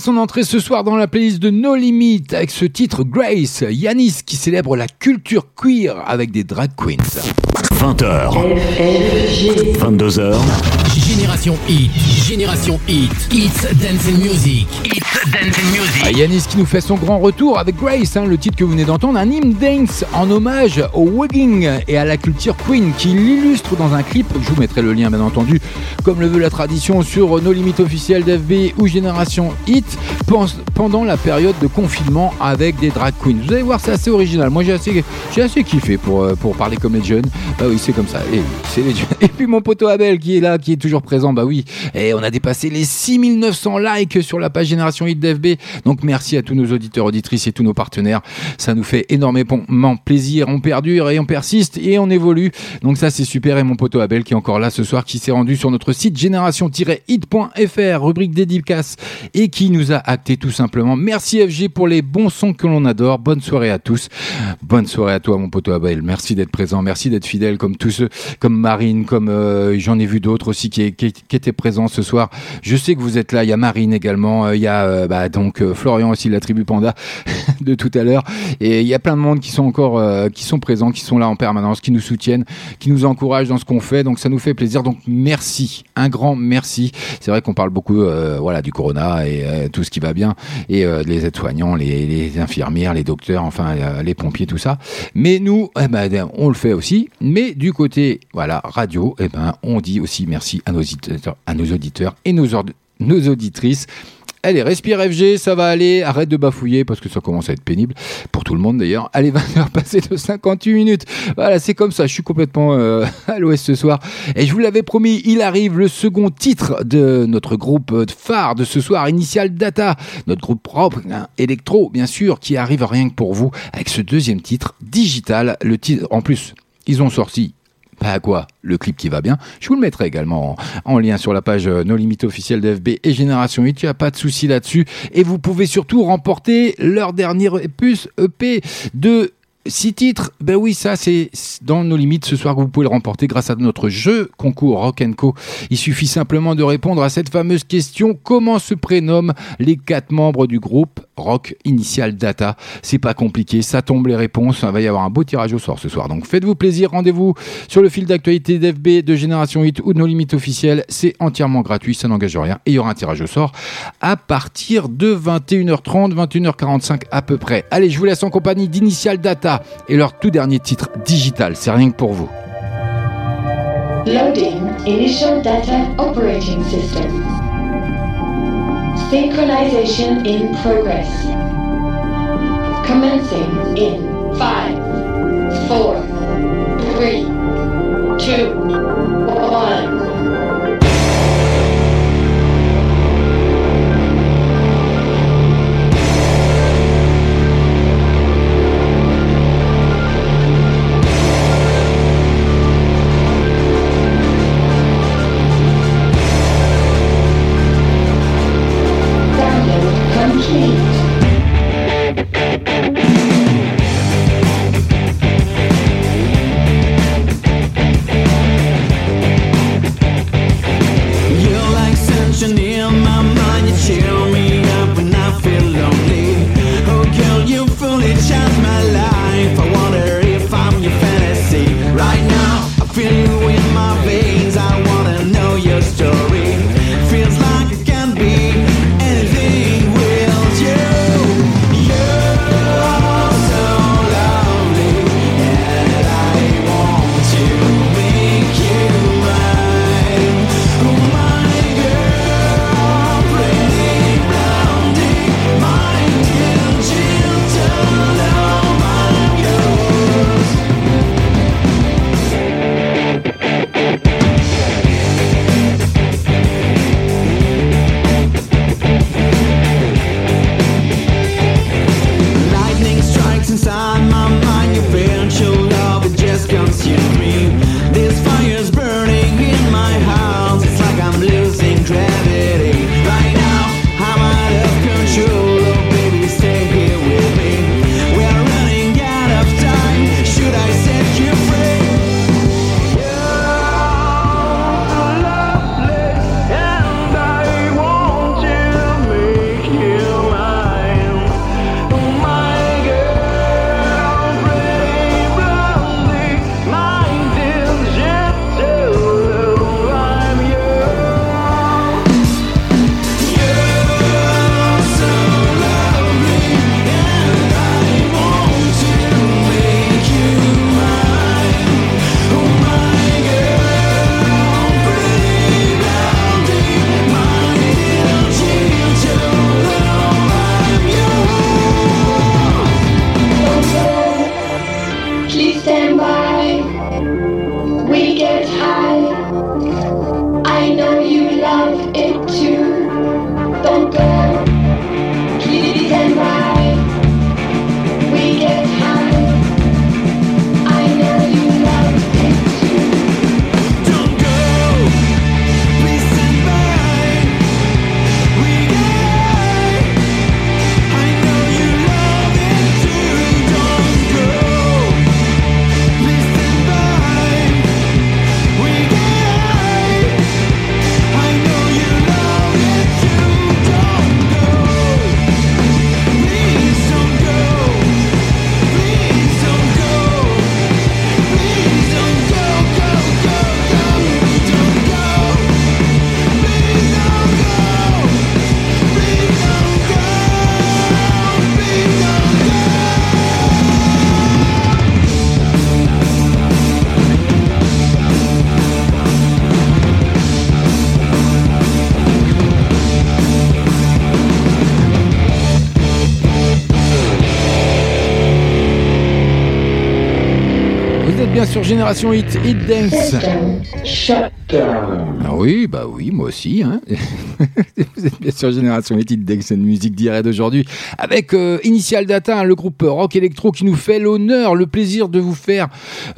Son entrée ce soir dans la playlist de No Limit avec ce titre Grace, Yanis qui célèbre la culture queer avec des drag queens. 20h. 22h. Génération Hit, Génération Hit, It's Dance and Music, It's Dance and Music. Ah, Yanis qui nous fait son grand retour avec Grace, hein, le titre que vous venez d'entendre, un hymne dance en hommage au wogging et à la culture queen qui l'illustre dans un clip. Je vous mettrai le lien bien entendu, comme le veut la tradition, sur nos limites officielles d'FB ou Génération Hit pen- pendant la période de confinement avec des drag queens. Vous allez voir, c'est assez original. Moi, j'ai assez, j'ai assez kiffé pour, euh, pour parler comme les jeunes. Bah oui, c'est comme ça. Et puis mon poteau Abel qui est là, qui est toujours présent. Bah oui, et on a dépassé les 6900 likes sur la page Génération Hit d'FB. Donc merci à tous nos auditeurs, auditrices et tous nos partenaires. Ça nous fait énormément plaisir. On perdure et on persiste et on évolue. Donc ça, c'est super. Et mon poteau Abel qui est encore là ce soir, qui s'est rendu sur notre site génération-hit.fr, rubrique dédicace, et qui nous a acté tout simplement. Merci FG pour les bons sons que l'on adore. Bonne soirée à tous. Bonne soirée à toi, mon poteau Abel. Merci d'être présent. Merci d'être fidèle comme tous ceux, comme Marine, comme euh, j'en ai vu d'autres aussi qui, étaient présents ce soir. Je sais que vous êtes là. Il y a Marine également. Euh, Il y a euh, bah, donc Florian aussi de la tribu Panda de tout à l'heure. Et il y a plein de monde qui sont encore, qui sont présents, qui sont là en permanence, qui nous soutiennent, qui nous encouragent dans ce qu'on fait. Donc ça nous fait plaisir. Donc merci, un grand merci. C'est vrai qu'on parle beaucoup, voilà, du corona et tout ce qui va bien, et les aides-soignants, les, infirmières, les docteurs, enfin les pompiers, tout ça. Mais nous, eh ben, on le fait aussi. Mais du côté, voilà, radio, eh ben, on dit aussi merci à nos auditeurs, à nos auditeurs et nos auditrices Allez, respire FG, ça va aller. Arrête de bafouiller parce que ça commence à être pénible pour tout le monde d'ailleurs. Allez, 20h passées de 58 minutes. Voilà, c'est comme ça. Je suis complètement euh, à l'ouest ce soir. Et je vous l'avais promis, il arrive le second titre de notre groupe phare de ce soir, Initial Data. Notre groupe propre, hein, électro, bien sûr, qui arrive rien que pour vous avec ce deuxième titre, Digital. Le titre, en plus, ils ont sorti pas à quoi Le clip qui va bien. Je vous le mettrai également en, en lien sur la page euh, No Limit officielle d'FB et Génération 8. Il n'y a pas de souci là-dessus. Et vous pouvez surtout remporter leur dernière puce EP de Six titres, ben oui, ça c'est dans nos limites ce soir que vous pouvez le remporter grâce à notre jeu concours Rock Co. Il suffit simplement de répondre à cette fameuse question comment se prénomment les quatre membres du groupe Rock Initial Data C'est pas compliqué, ça tombe les réponses. Il va y avoir un beau tirage au sort ce soir. Donc faites-vous plaisir, rendez-vous sur le fil d'actualité d'FB de Génération 8 ou de nos limites officielles. C'est entièrement gratuit, ça n'engage rien et il y aura un tirage au sort à partir de 21h30, 21h45 à peu près. Allez, je vous laisse en compagnie d'Initial Data et leur tout dernier titre digital. C'est rien que pour vous. Loading Initial Data Operating System. Synchronization in progress. Commencing in 5, 4, 3, 2, 1. Génération Hit, Hit Dance. Ah oui, bah oui, moi aussi. Hein. Vous êtes bien sur Génération Hit, Hit Dance, une musique d'hier et d'aujourd'hui. Avec euh, Initial Data, le groupe rock électro qui nous fait l'honneur, le plaisir de vous faire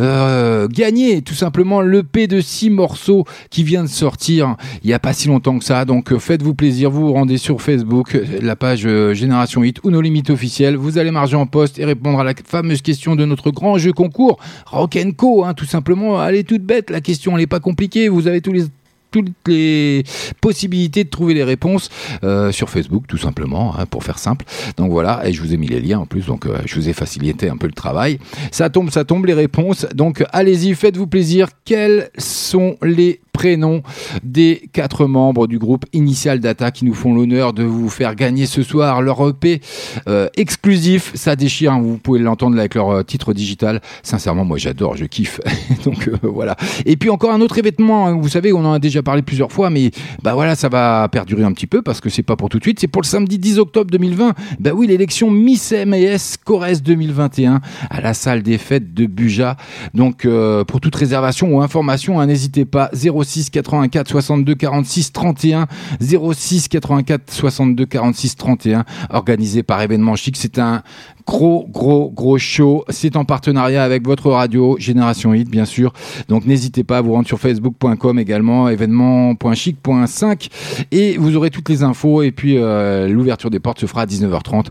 euh, gagner tout simplement l'EP de 6 morceaux qui vient de sortir il n'y a pas si longtemps que ça. Donc euh, faites-vous plaisir, vous vous rendez sur Facebook, euh, la page euh, Génération Hit ou nos limites officielles. Vous allez marger en poste et répondre à la fameuse question de notre grand jeu concours Rock Co. Hein, tout simplement, elle est toute bête. La question, elle n'est pas compliquée. Vous avez tous les toutes les possibilités de trouver les réponses euh, sur Facebook, tout simplement, hein, pour faire simple. Donc voilà, et je vous ai mis les liens en plus, donc euh, je vous ai facilité un peu le travail. Ça tombe, ça tombe les réponses. Donc allez-y, faites-vous plaisir. Quels sont les prénoms des quatre membres du groupe Initial Data qui nous font l'honneur de vous faire gagner ce soir leur EP euh, exclusif? Ça déchire, hein, vous pouvez l'entendre avec leur titre digital. Sincèrement, moi j'adore, je kiffe. Donc voilà. Et puis encore un autre événement, hein, vous savez, on en a déjà parlé plusieurs fois, mais bah voilà, ça va perdurer un petit peu parce que c'est pas pour tout de suite. C'est pour le samedi 10 octobre 2020. Bah oui, l'élection Miss MAS Corrèze 2021 à la salle des fêtes de Buja. Donc euh, pour toute réservation ou information, hein, n'hésitez pas 06 84 62 46 31 06 84 62 46 31 organisé par événement chic. C'est un gros gros gros show. C'est en partenariat avec votre radio Génération Hit bien sûr. Donc n'hésitez pas à vous rendre sur facebook.com également événement.chic.5 et vous aurez toutes les infos et puis euh, l'ouverture des portes se fera à 19h30.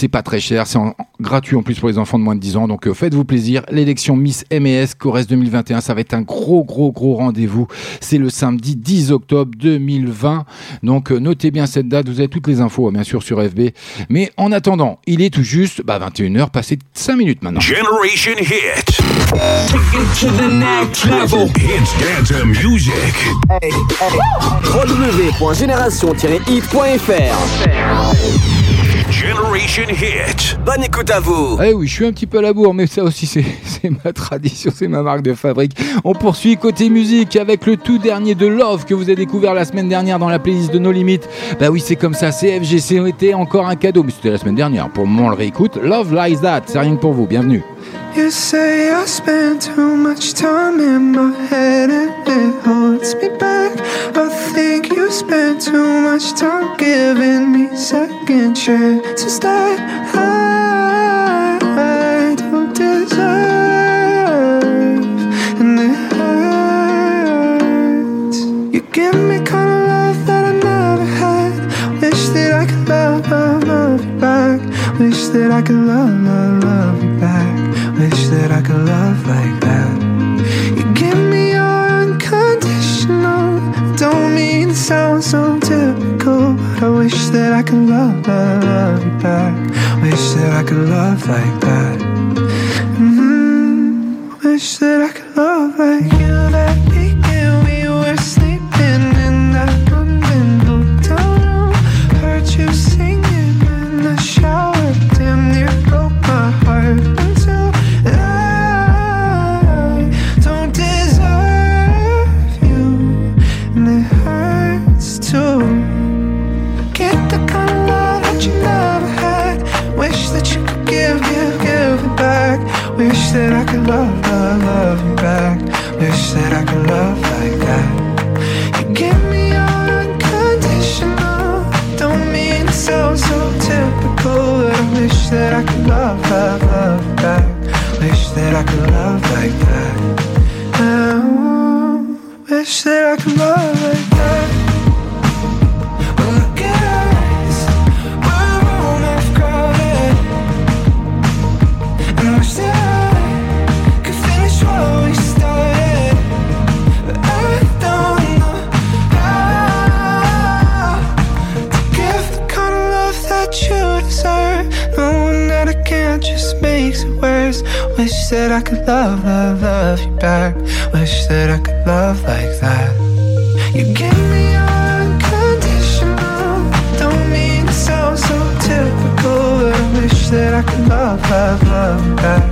C'est pas très cher, c'est gratuit en plus pour les enfants de moins de 10 ans. Donc euh, faites-vous plaisir. L'élection Miss MES Corrèze 2021, ça va être un gros gros gros rendez-vous. C'est le samedi 10 octobre 2020. Donc euh, notez bien cette date, vous avez toutes les infos bien sûr sur FB. Mais en attendant, il est tout juste bah, 21h, passé 5 minutes maintenant. Generation Hit. Take it to the next level. Hits dance music. www.génération-hit.fr Generation Hit. Bonne écoute à vous Eh oui, je suis un petit peu à la bourre, mais ça aussi, c'est ma tradition, c'est ma marque de fabrique. On poursuit côté musique avec le tout dernier de Love que vous avez découvert la semaine dernière dans la playlist de No Limites. Bah oui, c'est comme ça, CFGC était encore un cadeau, mais c'était la semaine dernière. Pour le moment, on le réécoute. Love Lies That, c'est rien que pour vous, bienvenue. You say I spend too much time in my head and it holds me back. I think you spend too much time giving me second chances that I, I don't deserve, and it hurts. You give me kind of love that I never had. Wish that I could love, love, love you back. Wish that I could love, love, love you back. Wish that I could love like that. You give me your unconditional. Don't mean to sound so typical, but I wish that I could love, love, love you back. Wish that I could love like that. hmm Wish that I could love like you. That Wish that I could love, love, love you back. Wish that I could love like that. You give me your unconditional. Don't mean to sound so typical, but I wish that I could love, love, love you back. Wish that I could love like that. I wish that I could love like that. Worse. Wish that I could love, love, love you back. Wish that I could love like that. You give me unconditional. Don't mean to sound so typical, I wish that I could love, love, love you back.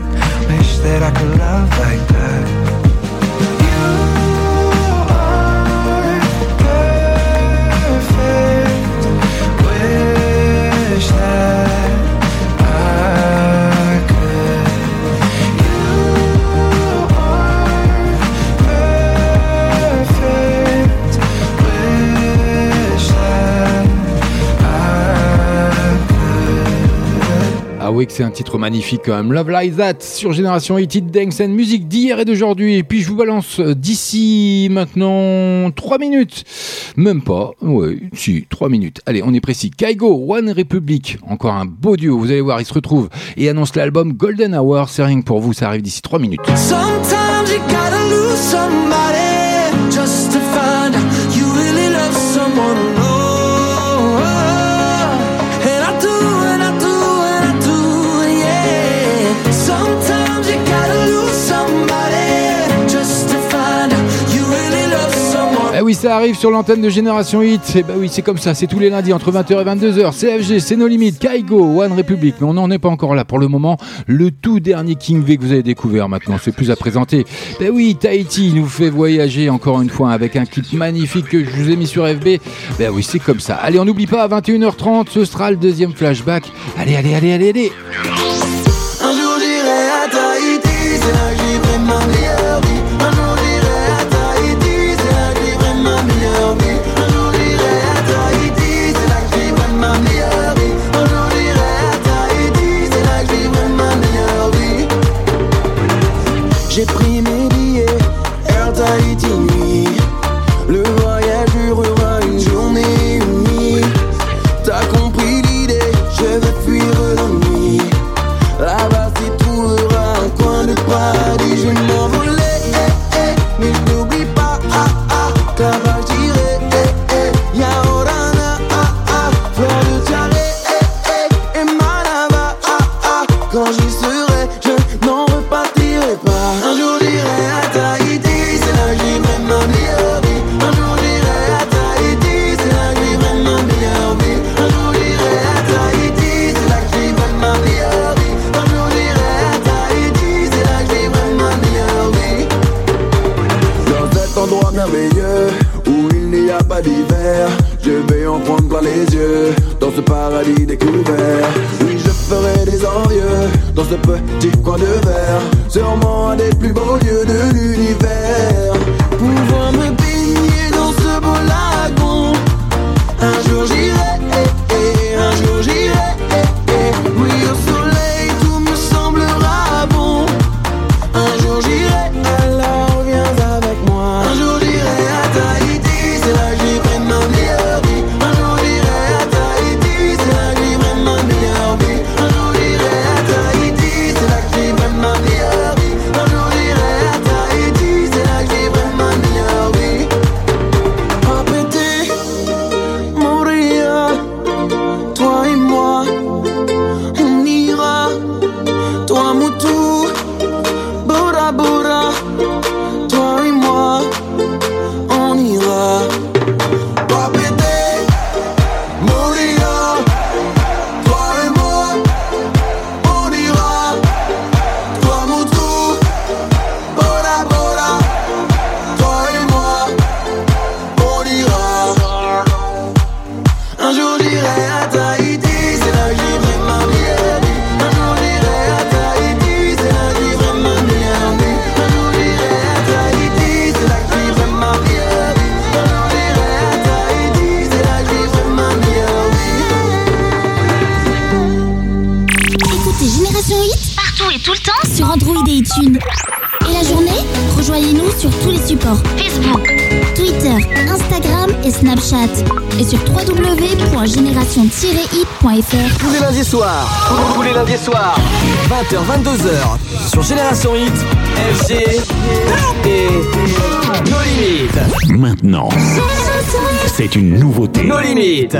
C'est un titre magnifique quand même. Love Like That sur Génération Hit It Dance and musique d'hier et d'aujourd'hui. Et puis je vous balance euh, d'ici maintenant 3 minutes. Même pas. Ouais, si, 3 minutes. Allez, on est précis. Kaigo, One Republic. Encore un beau duo. Vous allez voir, il se retrouve et annonce l'album Golden Hour. C'est rien que pour vous. Ça arrive d'ici 3 minutes. Sometimes oui, ça arrive sur l'antenne de Génération Hit. Et bah oui, c'est comme ça, c'est tous les lundis entre 20h et 22h. CFG, c'est nos limites. Kaigo, One Republic. Mais on n'en est pas encore là pour le moment. Le tout dernier King V que vous avez découvert maintenant, c'est plus à présenter. Bah oui, Tahiti nous fait voyager encore une fois avec un clip magnifique que je vous ai mis sur FB. Bah oui, c'est comme ça. Allez, on n'oublie pas, à 21h30, ce sera le deuxième flashback. Allez, allez, allez, allez, allez. Découvert, oui, je ferai des envieux. Dans ce petit coin de verre, sûrement un des plus beaux Tous les lundis soirs, tous les lundis soirs, 20h, 22h, sur Génération Hit, FG et nos limites. Maintenant, c'est une nouveauté. Nos limites.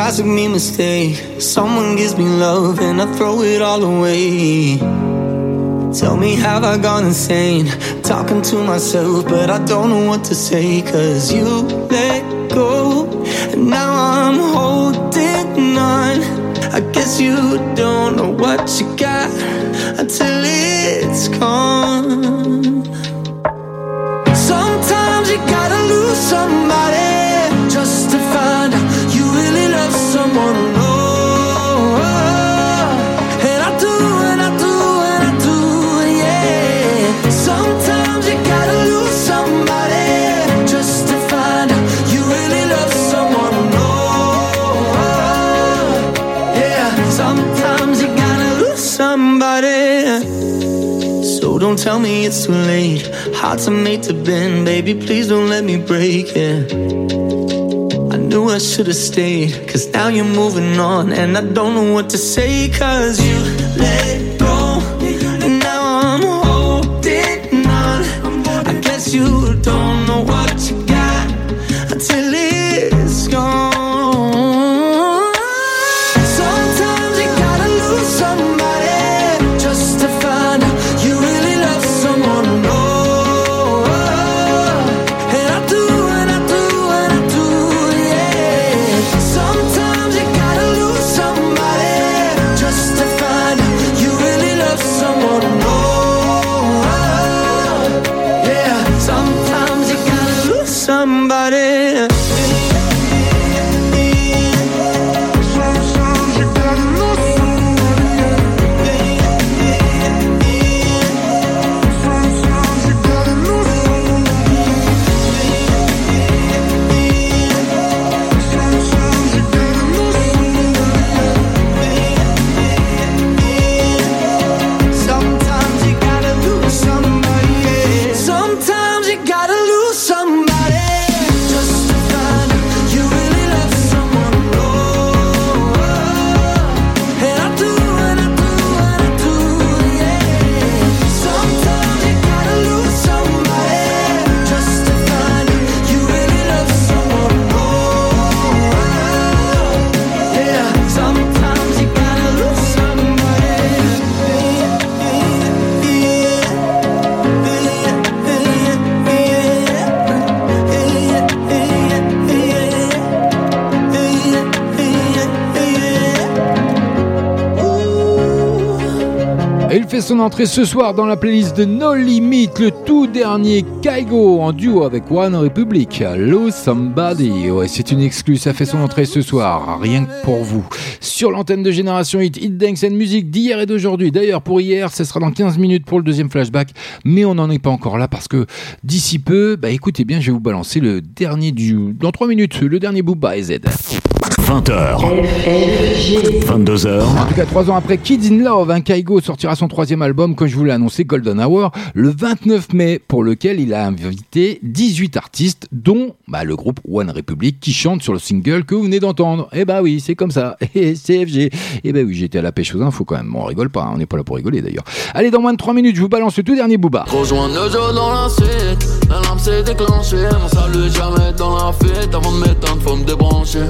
Classic me mistake. Someone gives me love and I throw it all away. Tell me, have I gone insane? Talking to myself, but I don't know what to say. Cause you let go, and now I'm holding on. I guess you don't know what you got until it's gone. Tell me it's too late. Hearts are made to bend, baby. Please don't let me break it. I knew I should have stayed, cause now you're moving on, and I don't know what to say, cause you let son entrée ce soir dans la playlist de No Limit, le tout dernier Kaigo en duo avec One Republic. Lose Somebody. Ouais, c'est une exclue, ça fait son entrée ce soir, rien que pour vous. Sur l'antenne de Génération Hit, Hit Dance and Music d'hier et d'aujourd'hui. D'ailleurs, pour hier, ce sera dans 15 minutes pour le deuxième flashback, mais on n'en est pas encore là parce que d'ici peu, bah écoutez bien, je vais vous balancer le dernier du. Dans 3 minutes, le dernier Booba et Z. 20h. 22h. En tout cas, trois ans après Kids in Love, un Kaigo sortira son troisième album, comme je vous l'ai annoncé, Golden Hour, le 29 mai, pour lequel il a invité 18 artistes, dont bah, le groupe One Republic, qui chante sur le single que vous venez d'entendre. Eh bah oui, c'est comme ça. Et CFG. Eh bah oui, j'étais à la pêche aux infos quand même. Bon, on rigole pas, hein, on n'est pas là pour rigoler d'ailleurs. Allez, dans moins de 3 minutes, je vous balance le tout dernier Booba. Rejoins dans la suite, l'alarme s'est déclenchée. Mon salut jamais dans la fuite, avant de m'éteindre, faut me débrancher.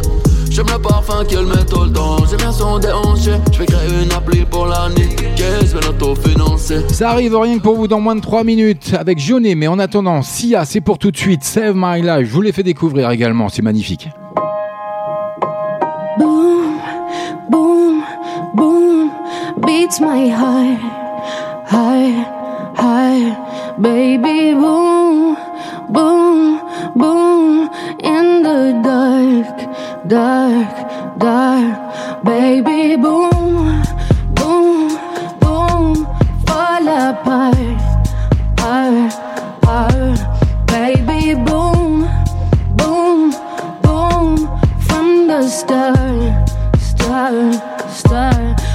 J'aime le parfum qu'elle met tout le temps, j'aime bien son déhanché. Je vais créer une appli pour la nuit, qu'est-ce vais l'autofinancer. Ça arrive rien que pour vous dans moins de 3 minutes avec Jaunet, mais en attendant, Sia, c'est pour tout de suite. Save My Life, je vous l'ai fait découvrir également, c'est magnifique. Boom, boom, boom, beats my heart, heart, heart, baby. Boom, boom, boom, in the dark, dark, dark, baby. Boom, boom, boom, fall apart, heart, heart, baby. Boom, boom, boom, from the start, start, start.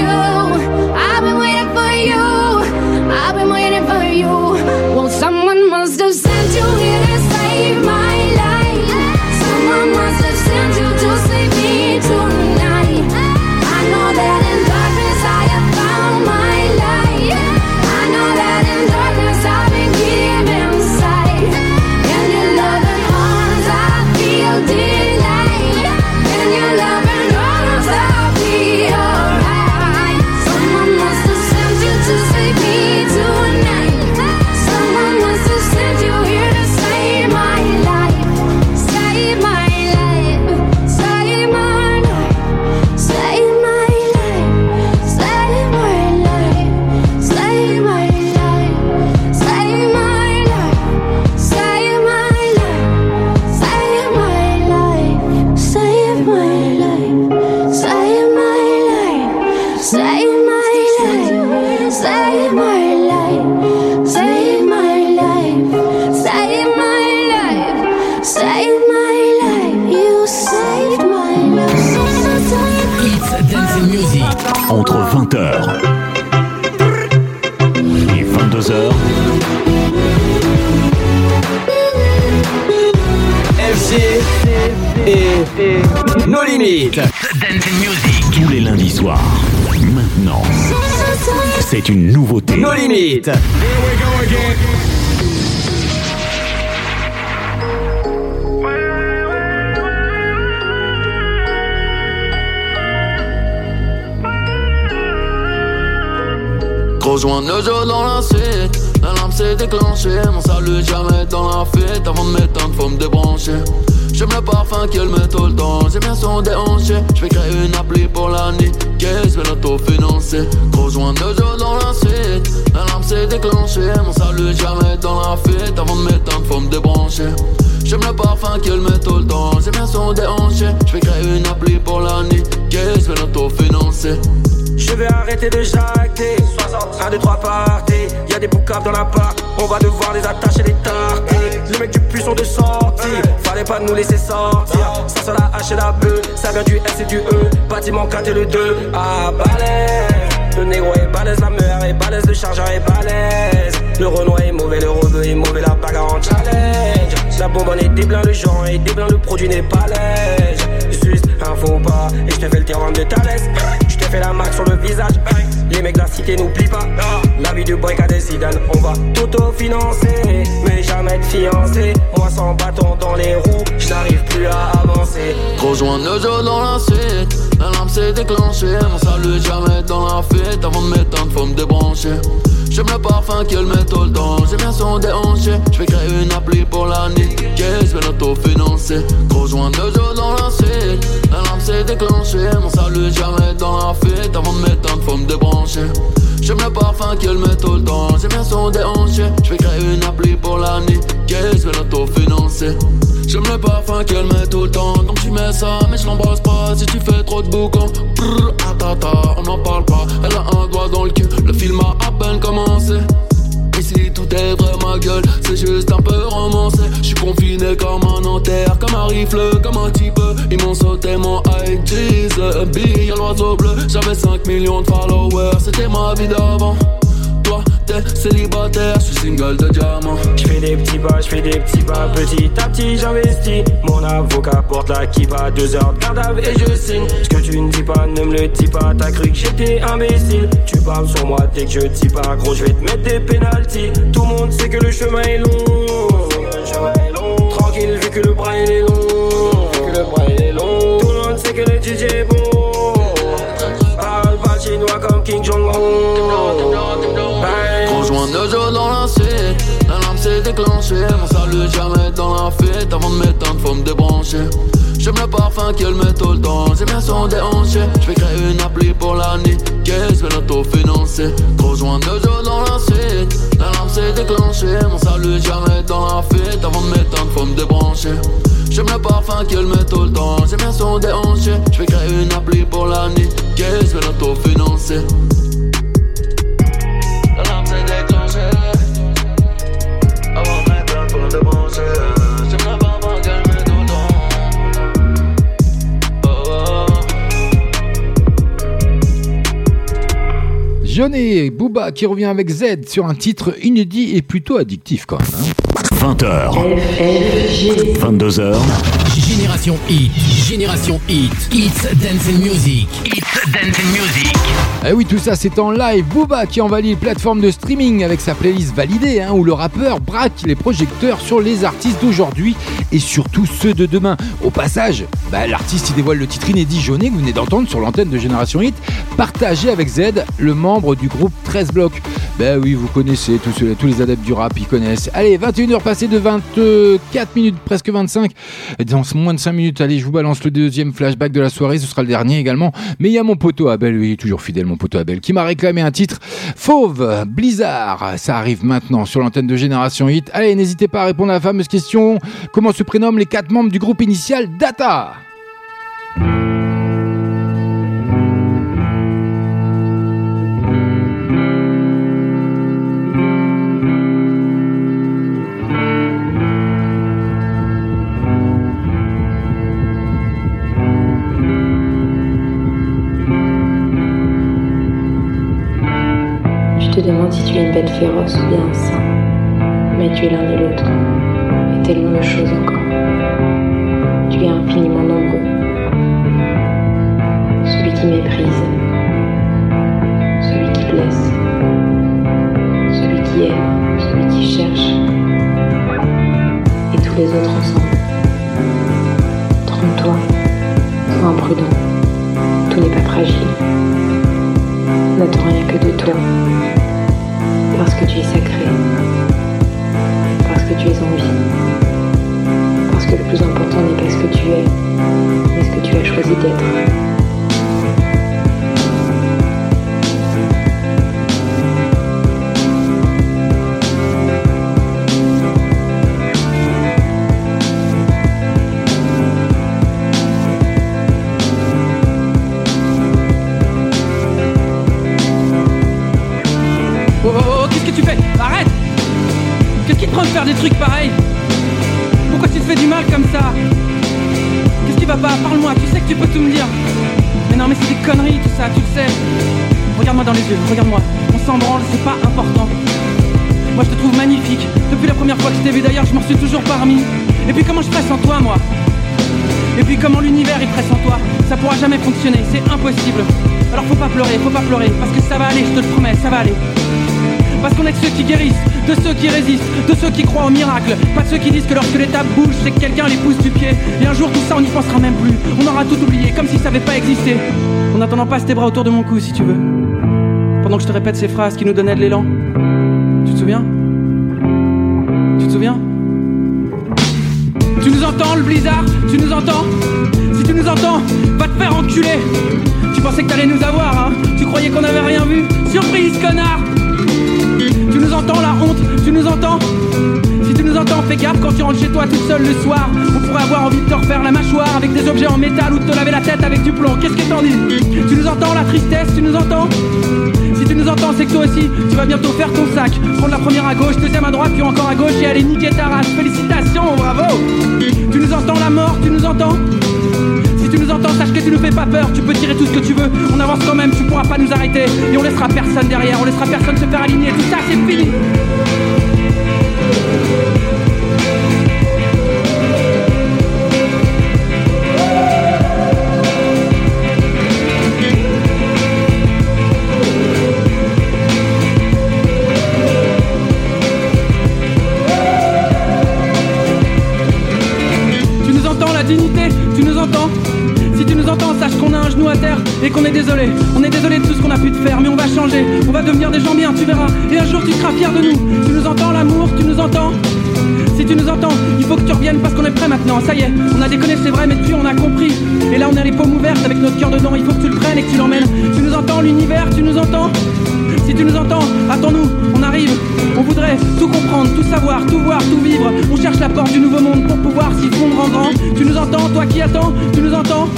You. C'est une nouveauté. Nos limites. Rejoins le jeu dans la suite L'alarme s'est déclenchée Mon salut jamais dans la fuite Avant de m'éteindre faut me débrancher J'aime le parfum qu'elle met tout le temps. J'aime bien son déhanché. Je vais créer une appli pour la niquer. Je vais l'autofinancer. Rejoins le jeu dans la suite. L'alarme s'est déclenchée. Mon salut jamais dans la fuite. Avant de m'éteindre faut me débrancher J'aime le parfum qu'elle met tout le temps. J'aime bien son déhanché. Je vais créer une appli pour la niquer. Je vais l'autofinancer Je vais arrêter de jacter. 1, 2, 3 parties. Y'a des boucaves dans la part On va devoir les attacher les tartés Les mecs du puits sont de sortie. Fallait pas nous laisser sortir. Ça sur la H et la B Ça vient du S et du E. Bâtiment 4 et le 2 Ah balèze. Le négro est balèze. La mère est balèze. Le chargeur est balèze. Le Renoir est mauvais. Le rebeu est mauvais. La bagarre en challenge. La bonbonne est déblin. Le genre est déblin. Le produit n'est pas lège Juste un faux pas. Et je te fais le tirant de Thalès fais la marque sur le visage. Les mecs de la cité n'oublient pas. La vie du boy qu'a des Zidane On va tout-financer Mais jamais de fiancé. Moi sans bâton dans les roues Je n'arrive plus à avancer. Rejoins le jeu dans la suite. L'alarme s'est déclenchée. Mon salut jamais dans la fuite. Avant de m'éteindre faut me débrancher. J'aime le parfum qu'elle met tout le temps. J'aime bien son déhanché. Je vais créer une appli pour la niquer. Je vais l'autofinancer. Rejoins le jeu dans la suite L'alarme s'est déclenchée Mon salut jamais dans la fuite Avant de m'éteindre faut me débrancher. J'aime le parfum qu'elle met tout le temps. J'aime bien son déhanché. Je vais créer une appli pour la niquer Je vais l'autofinancer. J'aime le parfum qu'elle met tout le temps. Donc tu mets ça mais je pas. Si tu fais trop de boucan Brrr, atata, on n'en parle pas. Elle a un doigt dans le cul. Le film a à peine commencé. Ici tout est vrai ma gueule C'est juste un peu romancé. Je suis confiné comme un Comme un rifle, comme un type. Ils m'ont sauté mon IG The bee, y'a l'oiseau bleu J'avais 5 millions de followers. C'était ma vie d'avant. Toi t'es célibataire Je suis single de diamant. Je fais des petits pas, je fais des petits pas. Petit à petit j'investis. Mon avocat porte la kippa. Deux heures de garde et je signe. Ce que tu ne dis pas ne me le dis pas. T'as cru que j'étais imbécile. Tu parles sur moi dès que je dis pas. Gros je vais te mettre des pénalties. Tout le monde sait que le chemin est long Tranquille vu que le bras il est long. Vu que le bras il est long. Tout le monde sait que le DJ est bon. Parle pas chinois comme King Jong-un Rejoins jeu dans la suite L'alarme s'est déclenchée. Mon salut jamais dans la fuite Avant de m'éteindre faut me débrancher J'aime le parfum qu'elle met tout le temps. J'aime bien son déhanché. J'vais créer une appli pour l'année. Qu'est-ce vais l'auto-financer? Gros joint de jeu dans la suite. L'alarme s'est déclenchée. Mon salut jamais dans la fuite. Avant de m'éteindre, faut me débrancher. J'aime le parfum qu'elle met tout le temps. J'aime bien son déhanché. J'vais créer une appli pour l'année. Qu'est-ce vais l'auto-financer? Johnny Booba qui revient avec Z sur un titre inédit et plutôt addictif quand même. hein. 20h. 22h. Génération Hit, Génération Hit, It's Dance and Music, It's Dance and Music. Eh oui, tout ça c'est en live. Booba qui envahit les plateformes de streaming avec sa playlist validée, hein, où le rappeur braque les projecteurs sur les artistes d'aujourd'hui et surtout ceux de demain. Au passage, bah, l'artiste il dévoile le titre inédit Jaunet que vous venez d'entendre sur l'antenne de Génération Hit, partagé avec Z, le membre du groupe 13 Blocs. Ben oui, vous connaissez, tous, ceux- tous les adeptes du rap, ils connaissent. Allez, 21h passées de 24 minutes, presque 25. Dans moins de 5 minutes, allez, je vous balance le deuxième flashback de la soirée, ce sera le dernier également. Mais il y a mon poteau Abel, oui, toujours fidèle mon poteau Abel, qui m'a réclamé un titre Fauve, Blizzard. Ça arrive maintenant sur l'antenne de Génération Hit. Allez, n'hésitez pas à répondre à la fameuse question. Comment se prénomment les quatre membres du groupe initial Data? Bête féroce ou bien un saint. Mais tu es l'un et l'autre. Et tellement de choses encore. Tu es infiniment nombreux. Celui qui méprise. Celui qui blesse. Celui qui aime. Celui qui cherche. Et tous les autres ensemble. Trompe-toi. Sois imprudent. Tout n'est pas fragile. N'attends rien que de toi. Parce que tu es sacré. Parce que tu es en vie. Parce que le plus important n'est pas ce que tu es, mais ce que tu as choisi d'être. Des trucs pareils Pourquoi tu te fais du mal comme ça Qu'est-ce qui va pas Parle-moi, tu sais que tu peux tout me dire. Mais non, mais c'est des conneries tout ça, tu le sais. Regarde-moi dans les yeux, regarde-moi. On s'en branle, c'est pas important. Moi je te trouve magnifique. Depuis la première fois que je t'ai vu d'ailleurs, je m'en suis toujours pas remis. Et puis comment je presse en toi, moi Et puis comment l'univers il presse en toi Ça pourra jamais fonctionner, c'est impossible. Alors faut pas pleurer, faut pas pleurer, parce que ça va aller, je te le promets, ça va aller. Parce qu'on est ceux qui guérissent, de ceux qui résistent, de ceux qui croient au miracle. Pas ceux qui disent que lorsque l'étape bouge, c'est que quelqu'un les pousse du pied. Et un jour tout ça on n'y pensera même plus. On aura tout oublié, comme si ça avait pas existé. En attendant, passe tes bras autour de mon cou si tu veux. Pendant que je te répète ces phrases qui nous donnaient de l'élan. Tu te souviens? Tu te souviens? Tu nous entends le blizzard? Tu nous entends? Si tu nous entends, va te faire enculer Tu pensais que t'allais nous avoir, hein? Tu croyais qu'on avait rien vu? Surprise, connard nous entends la honte Tu nous entends Si tu nous entends, fais gaffe quand tu rentres chez toi toute seule le soir. On pourrait avoir envie de te refaire la mâchoire avec des objets en métal ou de te laver la tête avec du plomb. Qu'est-ce que t'en dis Tu nous entends la tristesse Tu nous entends si tu nous entends, c'est que toi aussi, tu vas bientôt faire ton sac. Prendre la première à gauche, deuxième à droite, puis encore à gauche et aller niquer ta race. Félicitations, bravo Tu nous entends la mort, tu nous entends tu tu nous fais pas peur, tu peux tirer tout ce que tu veux. On avance quand même, tu pourras pas nous arrêter. Et on laissera personne derrière, on laissera personne se faire aligner. Tout ça, c'est fini qu'on est désolé. On est désolé de tout ce qu'on a pu te faire, mais on va changer. On va devenir des gens bien, tu verras. Et un jour tu seras fier de nous. Tu nous entends l'amour Tu nous entends? Si tu nous entends, il faut que tu reviennes parce qu'on est prêt maintenant. Ça y est, on a déconné, c'est vrai, mais tu on a compris. Et là, on a les paumes ouvertes avec notre cœur dedans. Il faut que tu le prennes et que tu l'emmènes. Tu nous entends, l'univers, tu nous entends? Si tu nous entends, attends-nous, on arrive. On voudrait tout comprendre, tout savoir, tout voir, tout vivre. On cherche la porte du nouveau monde pour pouvoir s'y fondre en grand. Tu nous entends, toi qui attends, tu nous entends?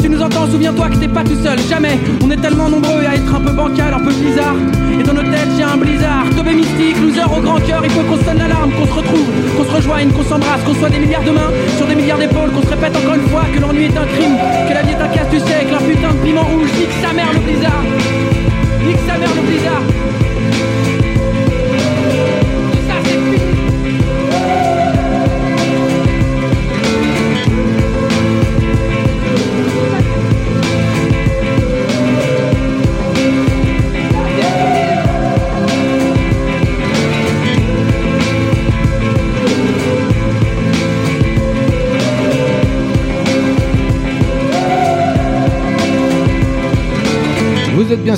Tu nous entends, souviens-toi que t'es pas tout seul, jamais. On est tellement nombreux à être un peu bancal, un peu bizarre. Et dans nos têtes, y a un blizzard. Tobé mystique, loser au grand cœur. Il faut qu'on sonne l'alarme, qu'on se retrouve, qu'on se rejoigne, qu'on s'embrasse, qu'on soit des milliards de mains sur des milliards d'épaules, qu'on se répète encore une fois que l'ennui est un crime, que la vie est un casse, tu sais, que leur putain de piment rouge nique sa mère le blizzard. Nique sa mère le blizzard.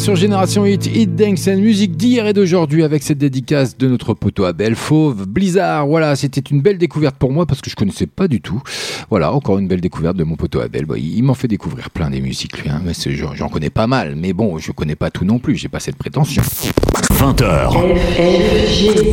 Sur Génération Hit, Hit Dance and Musique d'hier et d'aujourd'hui avec cette dédicace de notre poteau Abel Fauve Blizzard. Voilà, c'était une belle découverte pour moi parce que je connaissais pas du tout. Voilà, encore une belle découverte de mon poteau Abel. Il m'en fait découvrir plein des musiques lui, hein, j'en connais pas mal. Mais bon, je connais pas tout non plus, j'ai pas cette prétention. 20h.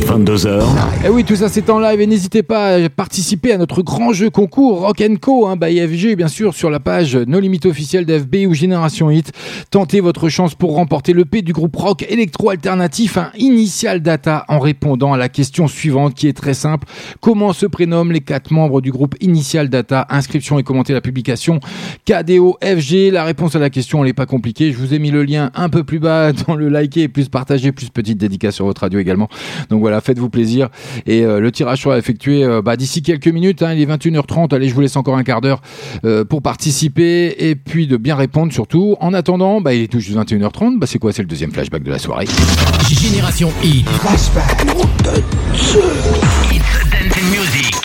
22h. Et oui, tout ça c'est en live et n'hésitez pas à participer à notre grand jeu concours Rock Co hein, by FG bien sûr sur la page No Limit officielle d'FB ou Génération Hit. Tentez votre chance pour remporter le P du groupe rock électro-alternatif Initial Data en répondant à la question suivante qui est très simple. Comment se prénomment les quatre membres du groupe Initial Data? Inscription et commenter la publication KDO FG. La réponse à la question elle n'est pas compliquée. Je vous ai mis le lien un peu plus bas dans le liker, plus partager, plus petite dédicace sur votre radio également. Donc voilà, faites-vous plaisir. Et euh, le tirage sera effectué euh, bah, d'ici quelques minutes. hein, il est 21h30. Allez, je vous laisse encore un quart d'heure euh, pour participer et puis de bien répondre surtout. En attendant, bah, il est tout juste 21h30. Bah, c'est quoi C'est le deuxième flashback de la soirée. Génération Hit. Flashback. Dance Music.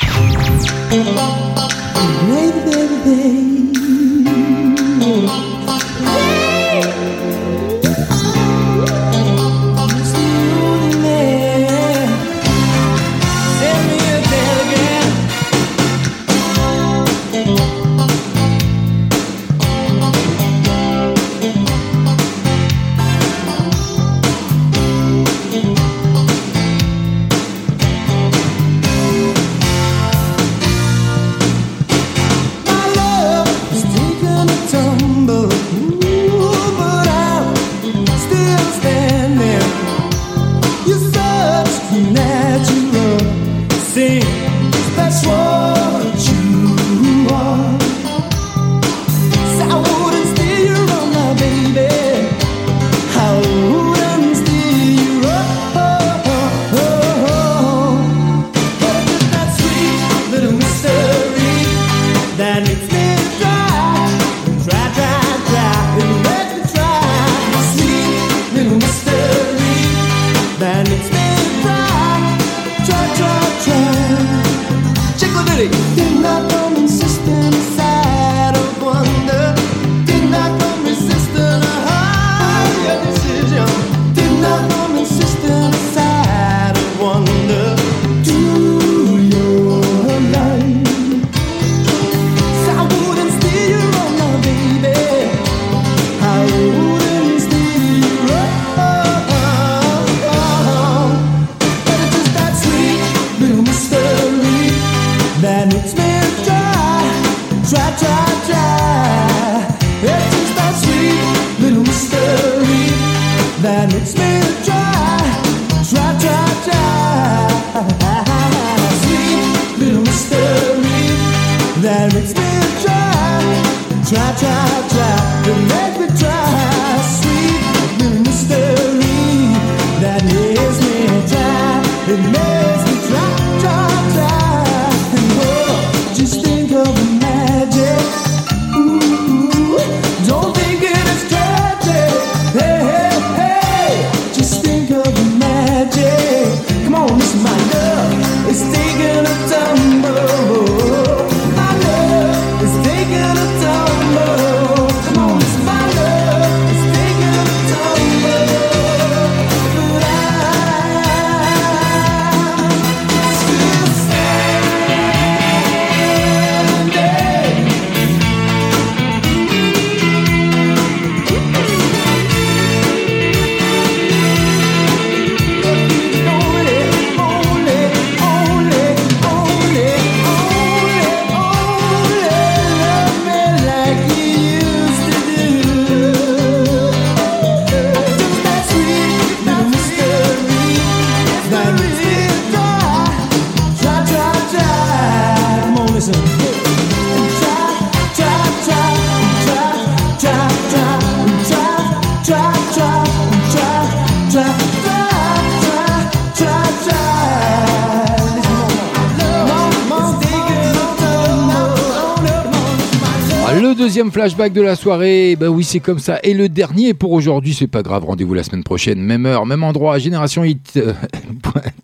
Deuxième flashback de la soirée. Bah oui, c'est comme ça. Et le dernier pour aujourd'hui, c'est pas grave. Rendez-vous la semaine prochaine, même heure, même endroit, génération hit, euh,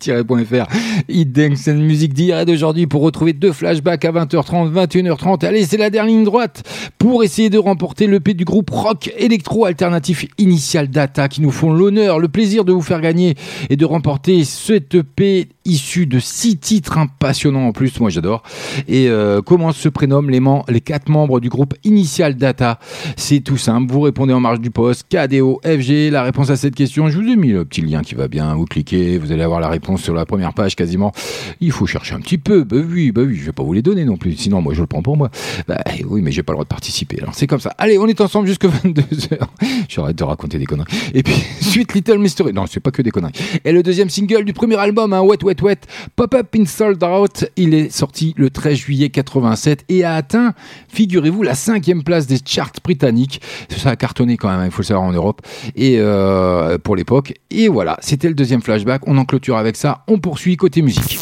.fr, hit dance and music d'hier et d'aujourd'hui pour retrouver deux flashbacks à 20h30, 21h30. Allez, c'est la dernière ligne droite pour essayer de remporter le P du groupe rock électro alternatif Initial Data qui nous font l'honneur, le plaisir de vous faire gagner et de remporter cette EP issu de six titres passionnants en plus, moi j'adore. Et euh, comment se prénomment les, les quatre membres du groupe Initial Data C'est tout simple, vous répondez en marge du poste, KDO, FG, la réponse à cette question, je vous ai mis le petit lien qui va bien, vous cliquez, vous allez avoir la réponse sur la première page quasiment. Il faut chercher un petit peu, bah oui, bah oui, je vais pas vous les donner non plus, sinon moi je le prends pour moi. Bah oui, mais j'ai pas le droit de participer, alors c'est comme ça. Allez, on est ensemble jusque 22h. J'arrête de raconter des conneries. Et puis, suite Little Mystery, non, c'est pas que des conneries. Et le deuxième single du premier album, hein, Wet Wet Wet, Pop Up in Sold Out, il est sorti le 13 juillet 87 et a atteint, figurez-vous, la cinquième place des charts britanniques. Ça a cartonné quand même, hein, il faut le savoir en Europe et euh, pour l'époque. Et voilà, c'était le deuxième flashback. On en clôture avec ça. On poursuit côté musique.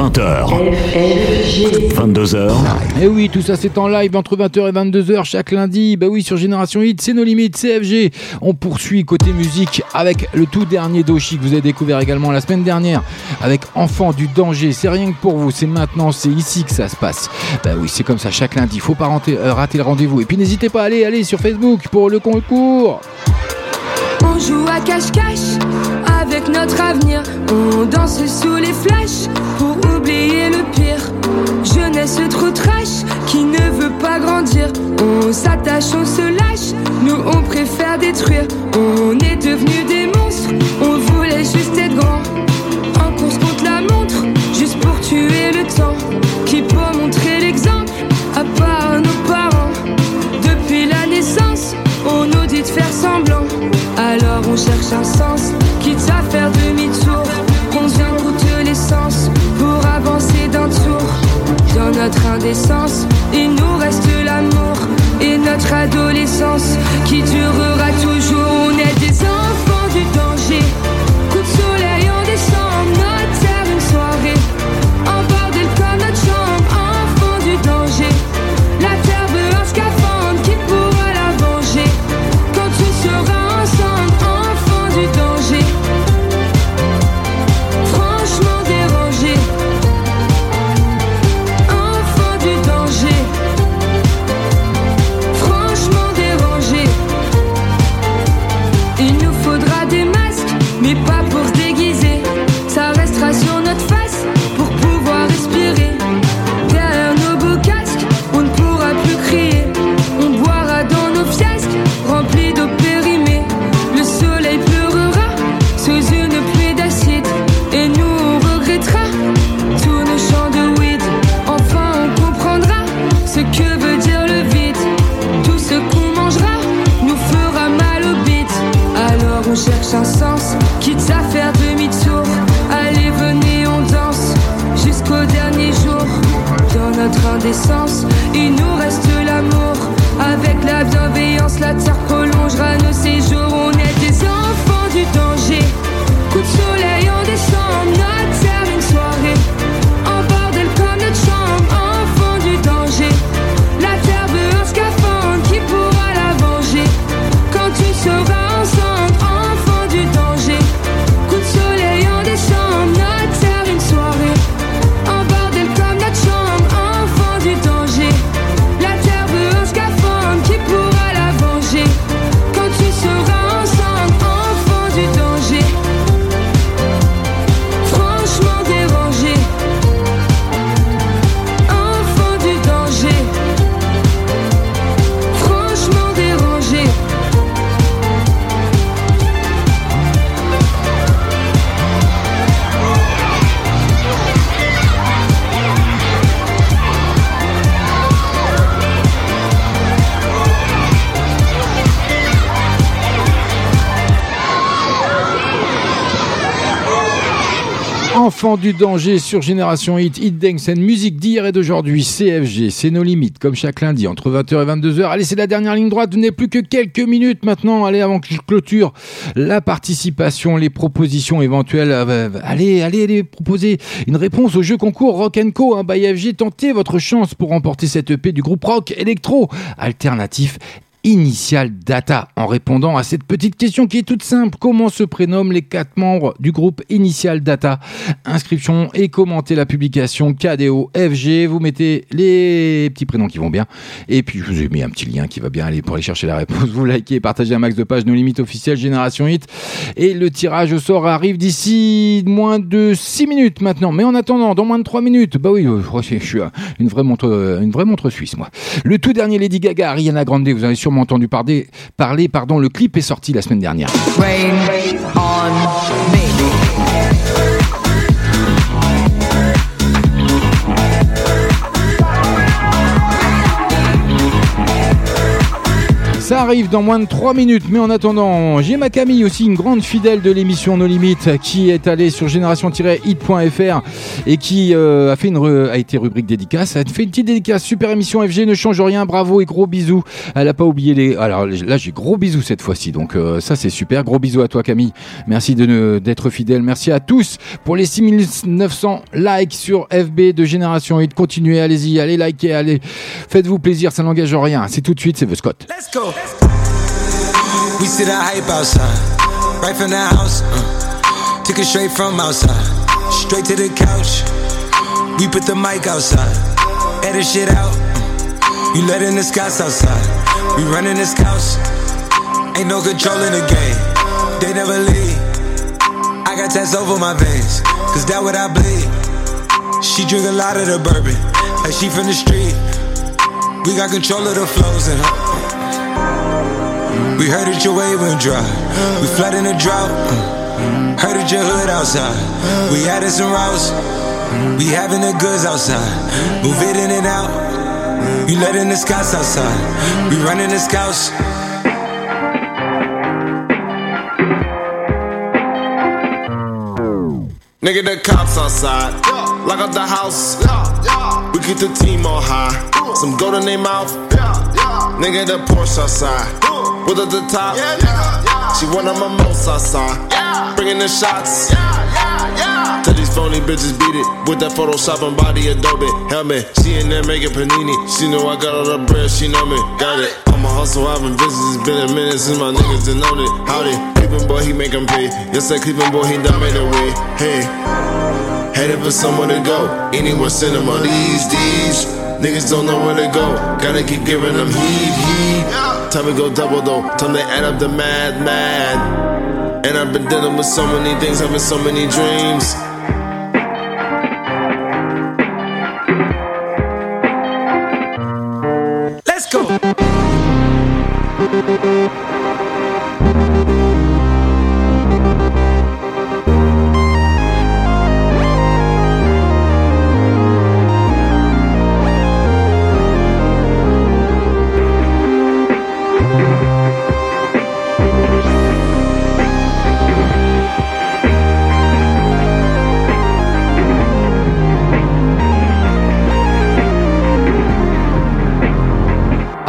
20h. 22h. Et oui, tout ça c'est en live entre 20h et 22h chaque lundi. Bah oui, sur Génération Hit, c'est nos limites, CFG. On poursuit côté musique avec le tout dernier Doshi que vous avez découvert également la semaine dernière avec Enfant du danger. C'est rien que pour vous, c'est maintenant, c'est ici que ça se passe. Bah oui, c'est comme ça chaque lundi. Faut pas rater, euh, rater le Et puis n'hésitez pas à aller, aller sur Facebook pour le concours. On joue à cache-cache avec notre avenir. On danse sous les flashs pour oublier le pire. Jeunesse trop trash qui ne veut pas grandir. On s'attache, on se lâche. Nous on préfère détruire. On est devenus des monstres. On voulait juste être grand. En course contre la montre, juste pour tuer le temps. Qui peut on faire semblant. Alors on cherche un sens, quitte à faire demi-tour. Combien coûte l'essence pour avancer d'un tour Dans notre indécence, il nous reste l'amour et notre adolescence qui durera toujours. On est des enfants du danger. Notre indécence, il nous reste Du danger sur Génération Hit, Hit Dance musique d'hier et d'aujourd'hui, CFG, c'est nos limites, comme chaque lundi, entre 20h et 22h. Allez, c'est la dernière ligne droite, vous n'avez plus que quelques minutes maintenant, allez, avant que je clôture la participation, les propositions éventuelles. Euh, allez, allez, allez, proposer une réponse au jeu concours Rock Co, hein, by FG, tentez votre chance pour remporter cette EP du groupe rock électro alternatif Initial Data en répondant à cette petite question qui est toute simple. Comment se prénomment les quatre membres du groupe Initial Data? Inscription et commentez la publication KDO FG. Vous mettez les petits prénoms qui vont bien. Et puis je vous ai mis un petit lien qui va bien aller pour aller chercher la réponse. Vous likez et partagez un max de pages, nos limites officielles Génération Hit. Et le tirage au sort arrive d'ici moins de 6 minutes maintenant. Mais en attendant, dans moins de 3 minutes, bah oui, euh, je suis une vraie montre, une vraie montre suisse, moi. Le tout dernier Lady Gaga, Ariana Grande, vous avez sûrement entendu parler, parler pardon, le clip est sorti la semaine dernière. Ça arrive dans moins de 3 minutes, mais en attendant, j'ai ma Camille aussi, une grande fidèle de l'émission No Limites, qui est allée sur génération-hit.fr et qui euh, a, fait une a été rubrique dédicace. Elle a fait une petite dédicace, super émission FG, ne change rien, bravo et gros bisous. Elle a pas oublié les. Alors là, j'ai gros bisous cette fois-ci, donc euh, ça c'est super. Gros bisous à toi Camille, merci d'être fidèle. Merci à tous pour les 6900 likes sur FB de Génération Hit. Continuez, allez-y, allez liker, allez, faites-vous plaisir, ça n'engage rien. C'est tout de suite, c'est The Scott. Let's go. We see the hype outside, right from the house. Uh, took it straight from outside, straight to the couch. We put the mic outside, edit shit out. Uh, you letting the scouts outside, we running the scouts. Ain't no control in the game, they never leave. I got tats over my veins, cause that what I bleed. She drink a lot of the bourbon, like she from the street. We got control of the flows in her. We heard that your wave went dry. We flood in the drought. Mm. Heard that your hood outside. We added some routes. We having the goods outside. Move it in and out. You letting the scouts outside. We running the scouts. Nigga, the cops outside. Lock up the house. We keep the team on high. Some gold in their mouth. Nigga, the Porsche outside. With at the top. She one of my most outside. Bringing the shots. Tell these phony bitches beat it with that Photoshop and body Adobe helmet. She in there making panini. She know I got all the bread. She know me. Got it. I'm a hustle. I've been busy. It's been a minute since my niggas done known it. Howdy, Cleveland boy, he make 'em pay. Yes, that Cleveland boy, he done made a way. Hey, headed for somewhere to go. Anywhere cinema these days. Niggas don't know where to go. Gotta keep giving them heat, heat. Time to go double though. Time to add up the mad, mad. And I've been dealing with so many things, having so many dreams. Let's go.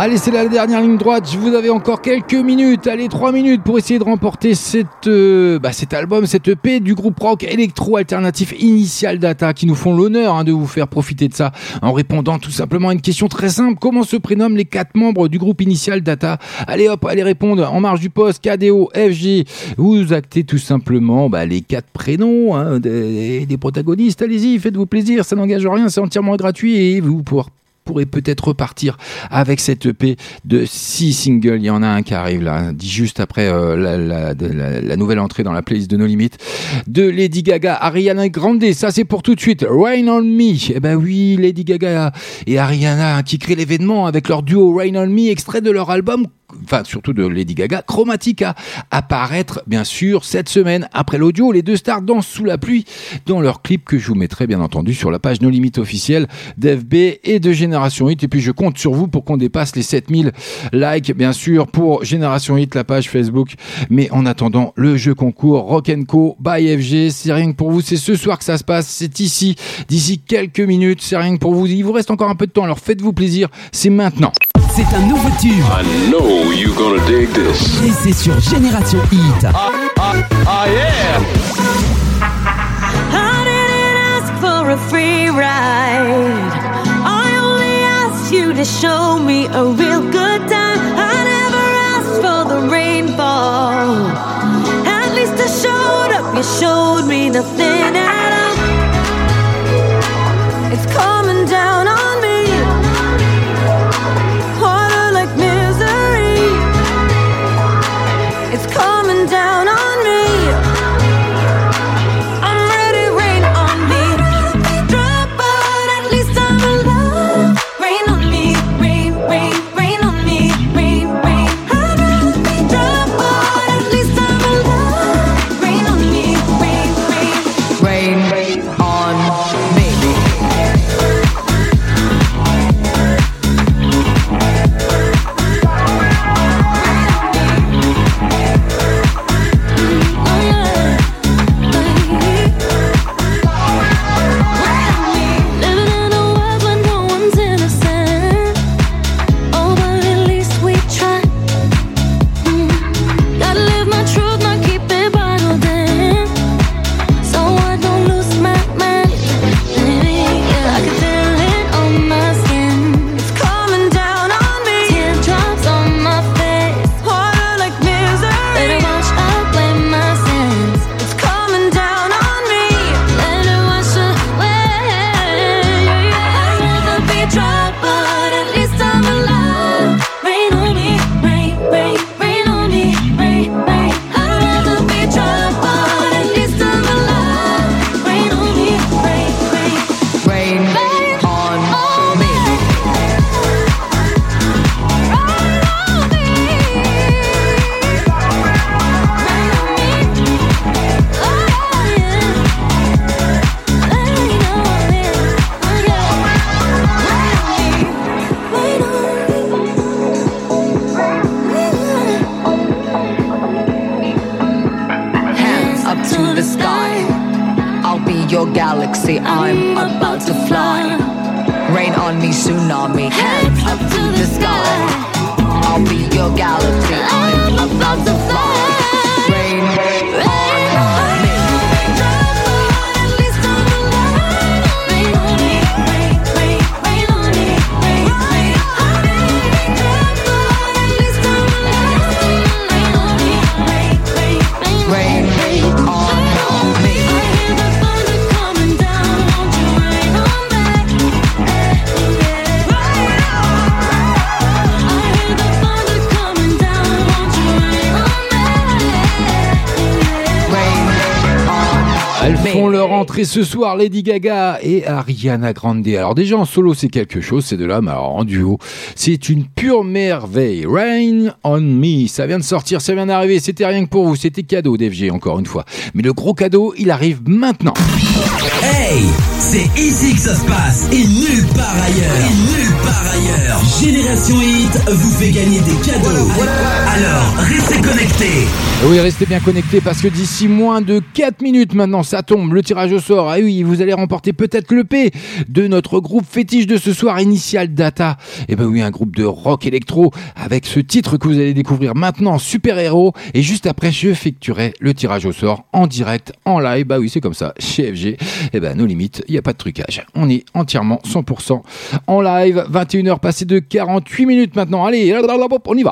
Allez, c'est la dernière ligne droite. Vous avais encore quelques minutes. Allez, trois minutes pour essayer de remporter cette, euh, bah, cet album, cette EP du groupe rock électro alternatif Initial Data qui nous font l'honneur hein, de vous faire profiter de ça en répondant tout simplement à une question très simple. Comment se prénomment les quatre membres du groupe Initial Data? Allez hop, allez répondre en marge du poste KDO, FG. Vous actez tout simplement bah, les quatre prénoms hein, des, des protagonistes. Allez-y, faites-vous plaisir. Ça n'engage rien, c'est entièrement gratuit et vous pourrez pourrait peut-être repartir avec cette EP de 6 singles. Il y en a un qui arrive là, dit juste après euh, la, nouvelle entrée dans la playlist de No Limit de Lady Gaga, Ariana Grande. Ça, c'est pour tout de suite. Rain on Me. Eh ben oui, Lady Gaga et Ariana qui créent l'événement avec leur duo Rain on Me, extrait de leur album enfin surtout de Lady Gaga, Chromatica, apparaître bien sûr cette semaine après l'audio. Les deux stars dansent sous la pluie dans leur clip que je vous mettrai bien entendu sur la page No Limit officielle d'FB et de Génération Hit. Et puis je compte sur vous pour qu'on dépasse les 7000 likes, bien sûr, pour Génération Hit, la page Facebook. Mais en attendant, le jeu concours Rock Co by FG, c'est rien que pour vous. C'est ce soir que ça se passe. C'est ici, d'ici quelques minutes. C'est rien que pour vous. Il vous reste encore un peu de temps, alors faites-vous plaisir. C'est maintenant. C'est un nouveau tube. I know you're gonna dig this. Et c'est sur Génération Hit. Ah yeah! I didn't ask for a free ride. I only asked you to show me a real good time. I never asked for the rainfall. At least I showed up. You showed me nothing at all. It's coming down on ce soir, Lady Gaga et Ariana Grande. Alors déjà en solo c'est quelque chose, c'est de là, mais alors en duo, c'est une pure merveille. Rain on me, ça vient de sortir, ça vient d'arriver, c'était rien que pour vous, c'était cadeau d'FG encore une fois. Mais le gros cadeau, il arrive maintenant. Hey, c'est ici que ça se passe et nulle part ailleurs. Et nulle part ailleurs. Génération Hit vous fait gagner des cadeaux. Alors, restez connectés. Oui, restez bien connectés parce que d'ici moins de 4 minutes maintenant, ça tombe, le tirage au sort. Ah oui, vous allez remporter peut-être le P de notre groupe fétiche de ce soir, Initial Data. Et ben oui, un groupe de rock électro avec ce titre que vous allez découvrir maintenant, Super Héros. Et juste après, je effectuerai le tirage au sort en direct, en live. Bah oui, c'est comme ça, chez FG. Et ben nos limites, il n'y a pas de trucage. On est entièrement 100% en live. 21h passées de 48 minutes maintenant. Allez, on y va.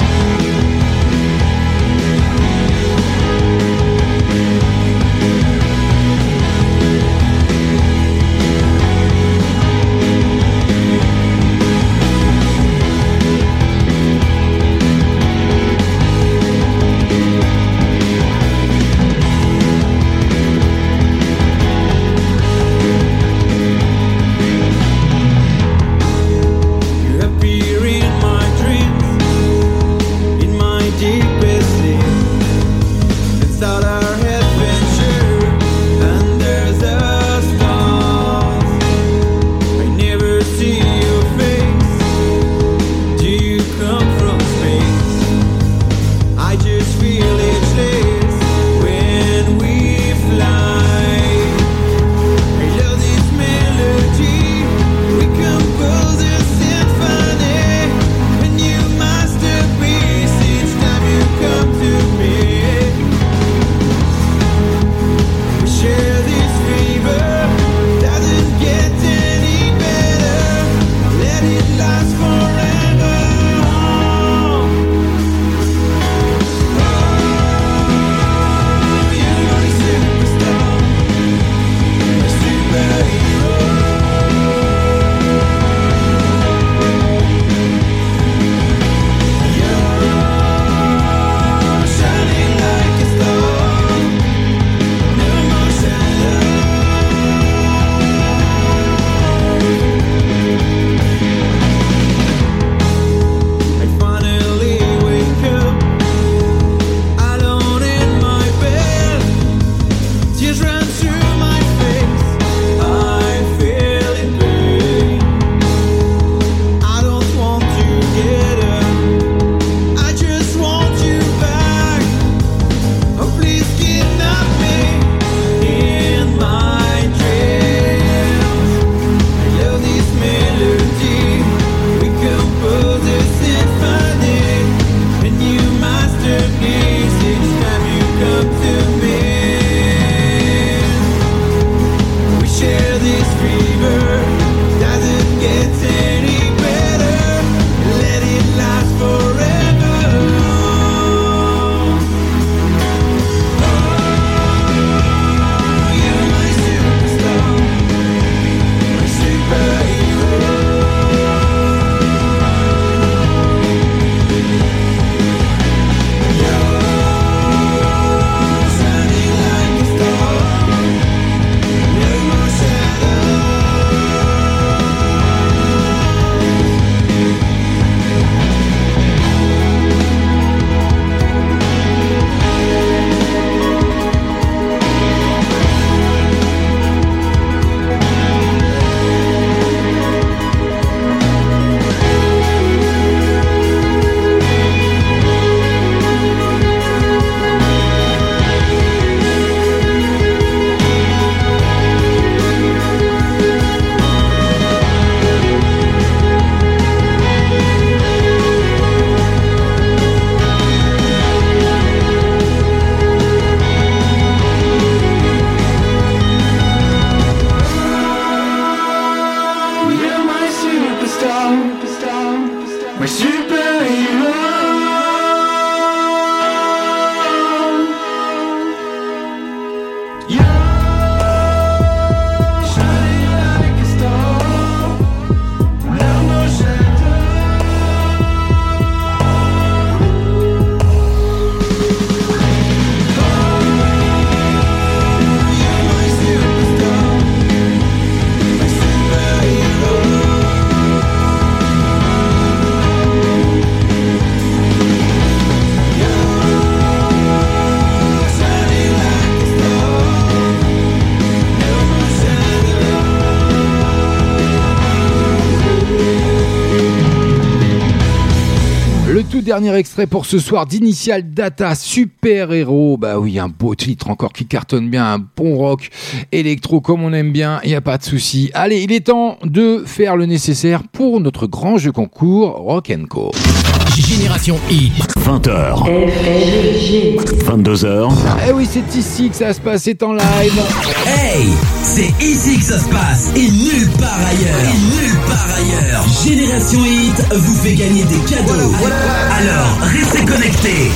Dernier extrait pour ce soir d'Initial Data, super héros. Bah oui, un beau titre encore qui cartonne bien, un bon rock électro comme on aime bien, il n'y a pas de souci. Allez, il est temps de faire le nécessaire pour notre grand jeu concours Rock Co. Génération Hit. 20h. 22h. Eh oui, c'est ici que ça se passe, c'est en live. Hey, c'est ici que ça se passe et nulle part ailleurs. Et nulle part ailleurs. Génération Hit vous fait gagner des cadeaux. Alors, restez connectés.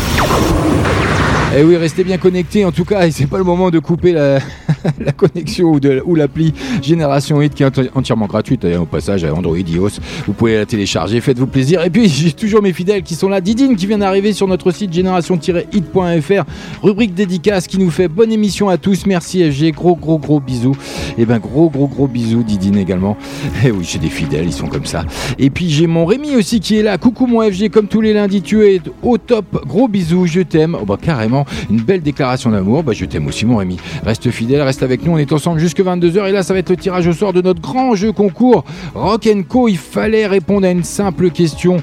Eh oui, restez bien connectés en tout cas, et c'est pas le moment de couper la, connexion ou, l'appli Génération 8 qui est enti- entièrement gratuite au passage à Android iOS. Vous pouvez la télécharger, faites-vous plaisir. Et puis j'ai toujours mes fidèles qui sont là. Didine qui vient d'arriver sur notre site génération-hit.fr, rubrique dédicace qui nous fait bonne émission à tous. Merci FG, gros gros gros bisous. Et ben gros gros gros bisous Didine également. Et oui, j'ai des fidèles, ils sont comme ça. Et puis j'ai mon Rémi aussi qui est là. Coucou mon FG, comme tous les lundis, tu es au top. Gros bisous, je t'aime. Oh bah carrément, une belle déclaration d'amour. Bah je t'aime aussi mon Rémi. Reste fidèle, reste avec nous. On est ensemble jusque 22h et là ça va être le tirage au sort de notre grand jeu concours Rock Co. Il fallait répondre à une simple question.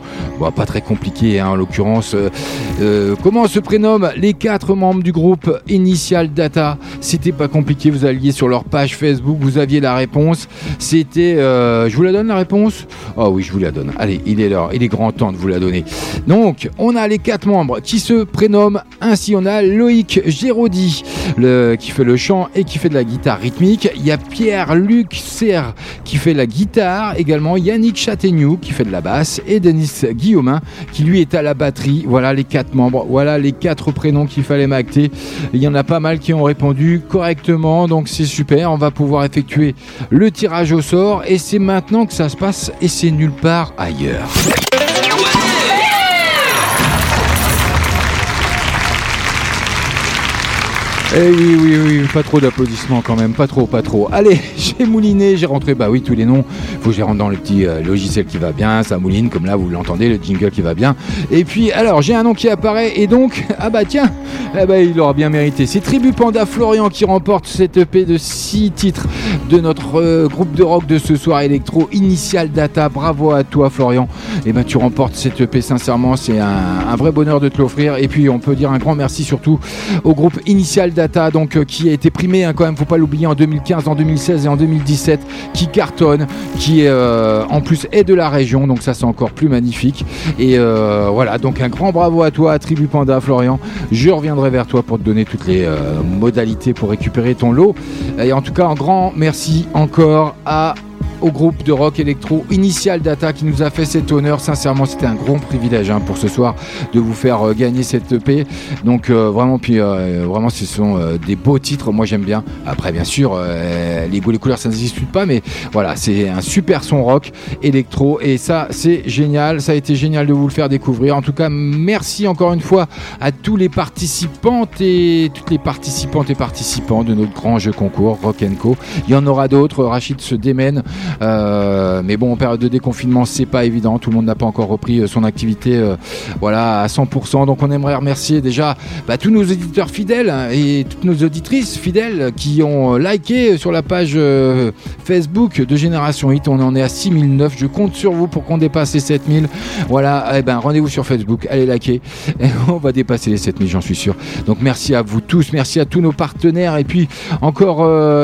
Pas très compliqué hein, en l'occurrence. Euh, euh, comment se prénomment les quatre membres du groupe Initial Data? C'était pas compliqué. Vous alliez sur leur page Facebook, vous aviez la réponse. C'était, euh, je vous la donne la réponse? Oh oui, je vous la donne. Allez, il est l'heure, il est grand temps de vous la donner. Donc, on a les quatre membres qui se prénomment ainsi. On a Loïc Géraudy, qui fait le chant et qui fait de la guitare rythmique. Il y a Pierre-Luc Serre qui fait la guitare. Également Yannick Châtaignou qui fait de la basse et Denis Guillaumin qui lui est à la batterie. Voilà les quatre membres. Voilà les quatre prénoms qu'il fallait m'acter. Il y en a pas mal qui ont répondu correctement, donc c'est super. On va pouvoir effectuer le tirage au sort et c'est maintenant que ça se passe et c'est nulle part ailleurs. Eh oui, oui, oui, pas trop d'applaudissements quand même, pas trop, pas trop. Allez, j'ai mouliné, j'ai rentré, bah oui, tous les noms. Faut que je rentre dans le petit euh, logiciel qui va bien, ça mouline, comme là, vous l'entendez, le jingle qui va bien. Et puis, alors, j'ai un nom qui apparaît, et donc, ah bah tiens, eh bah, il aura bien mérité. C'est Tribu Panda Florian qui remporte cette EP de 6 titres de notre euh, groupe de rock de ce soir électro, Initial Data. Bravo à toi, Florian. Et ben, tu remportes cette EP, sincèrement, c'est un vrai bonheur de te l'offrir. Et puis, on peut dire un grand merci surtout au groupe Initial Data, donc euh, qui a été primé hein, quand même, faut pas l'oublier, en 2015, en 2016 et en 2017, qui cartonne, qui euh, en plus est de la région, donc ça c'est encore plus magnifique. Et euh, voilà, donc un grand bravo à toi, Tribu Panda, Florian. Je reviendrai vers toi pour te donner toutes les modalités pour récupérer ton lot. Et en tout cas, un grand merci encore à au groupe de rock électro Initial Data qui nous a fait cet honneur. Sincèrement, c'était un grand privilège hein, pour ce soir de vous faire euh, gagner cette EP. Donc euh, vraiment, puis euh, vraiment, ce sont des beaux titres. Moi, j'aime bien. Après, bien sûr, les goûts, les couleurs, ça ne discute pas, mais voilà, c'est un super son rock électro et ça, c'est génial. Ça a été génial de vous le faire découvrir. En tout cas, merci encore une fois à tous les participantes et toutes les participantes et participants de notre grand jeu concours Rock Co. Il y en aura d'autres. Rachid se démène. Euh, mais bon, en période de déconfinement, c'est pas évident. Tout le monde n'a pas encore repris euh, son activité, euh, voilà, à 100%. Donc, on aimerait remercier déjà bah, tous nos éditeurs fidèles hein, et toutes nos auditrices fidèles qui ont liké sur la page Facebook de Génération 8. On en est à 6009. Je compte sur vous pour qu'on dépasse les 7000. Voilà, eh ben, rendez-vous sur Facebook, allez liker. On va dépasser les 7000, j'en suis sûr. Donc, merci à vous tous, merci à tous nos partenaires. Et puis, encore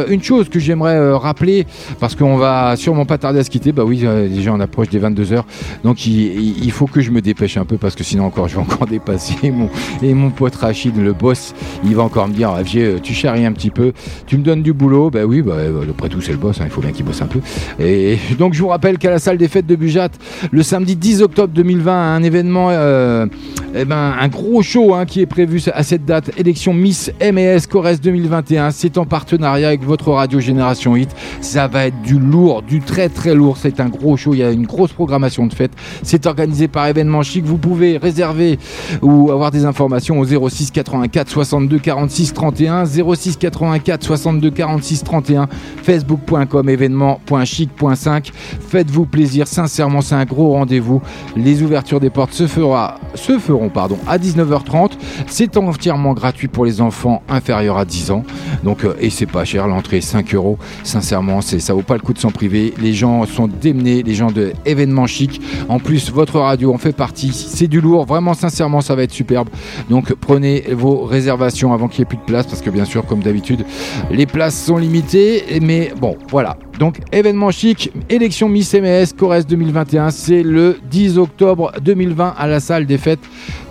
une chose que j'aimerais rappeler, parce qu'on va sûrement pas tarder à se quitter. Bah oui, euh, déjà on approche des 22h. Donc il, faut que je me dépêche un peu parce que sinon encore je vais encore dépasser mon et mon pote Rachid, le boss, il va encore me dire ah, Vieux, euh, tu charries un petit peu, tu me donnes du boulot. Bah oui, bah, euh, après tout c'est le boss, hein, il faut bien qu'il bosse un peu. Et donc je vous rappelle qu'à la salle des fêtes de Bujat, le samedi 10 octobre 2020, un événement, euh, eh ben, un gros show hein, qui est prévu à cette date, élection Miss MES Corrèze 2021. C'est en partenariat avec votre radio Génération 8. Ça va être du lourd, du très très lourd. C'est un gros show. Il y a une grosse programmation de fête. C'est organisé par événement chic. Vous pouvez réserver ou avoir des informations au 06 84 62 46 31, 06 84 62 46 31, facebook.com événement.chic.5. Faites-vous plaisir. Sincèrement, c'est un gros rendez-vous. Les ouvertures des portes se, se feront pardon, à 19h30. C'est entièrement gratuit pour les enfants inférieurs à 10 ans. Donc, euh, et c'est pas cher. L'entrée est 5 euros. Sincèrement, ça vaut pas le coup de s'en priver. Les gens sont démenés, les gens de événements chic. En plus, votre radio en fait partie. C'est du lourd. Vraiment, sincèrement, ça va être superbe. Donc, prenez vos réservations avant qu'il n'y ait plus de place parce que, bien sûr, comme d'habitude, les places sont limitées. Mais bon, voilà. Donc, événement chic, élection Miss MS, Corrèze 2021. C'est le 10 octobre 2020 à la salle des fêtes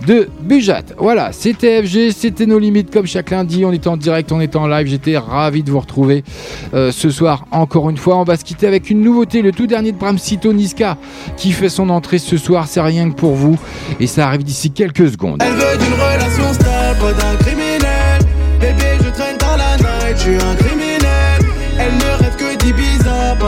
de Bujat. Voilà, c'était FG, c'était nos limites comme chaque lundi. On était en direct, on était en live. J'étais ravi de vous retrouver euh, ce soir encore une fois. On va se quitter avec une nouveauté, le tout dernier de Bramsito Niska qui fait son entrée ce soir. C'est rien que pour vous et ça arrive d'ici quelques secondes. Elle veut relation stable, d'un criminel.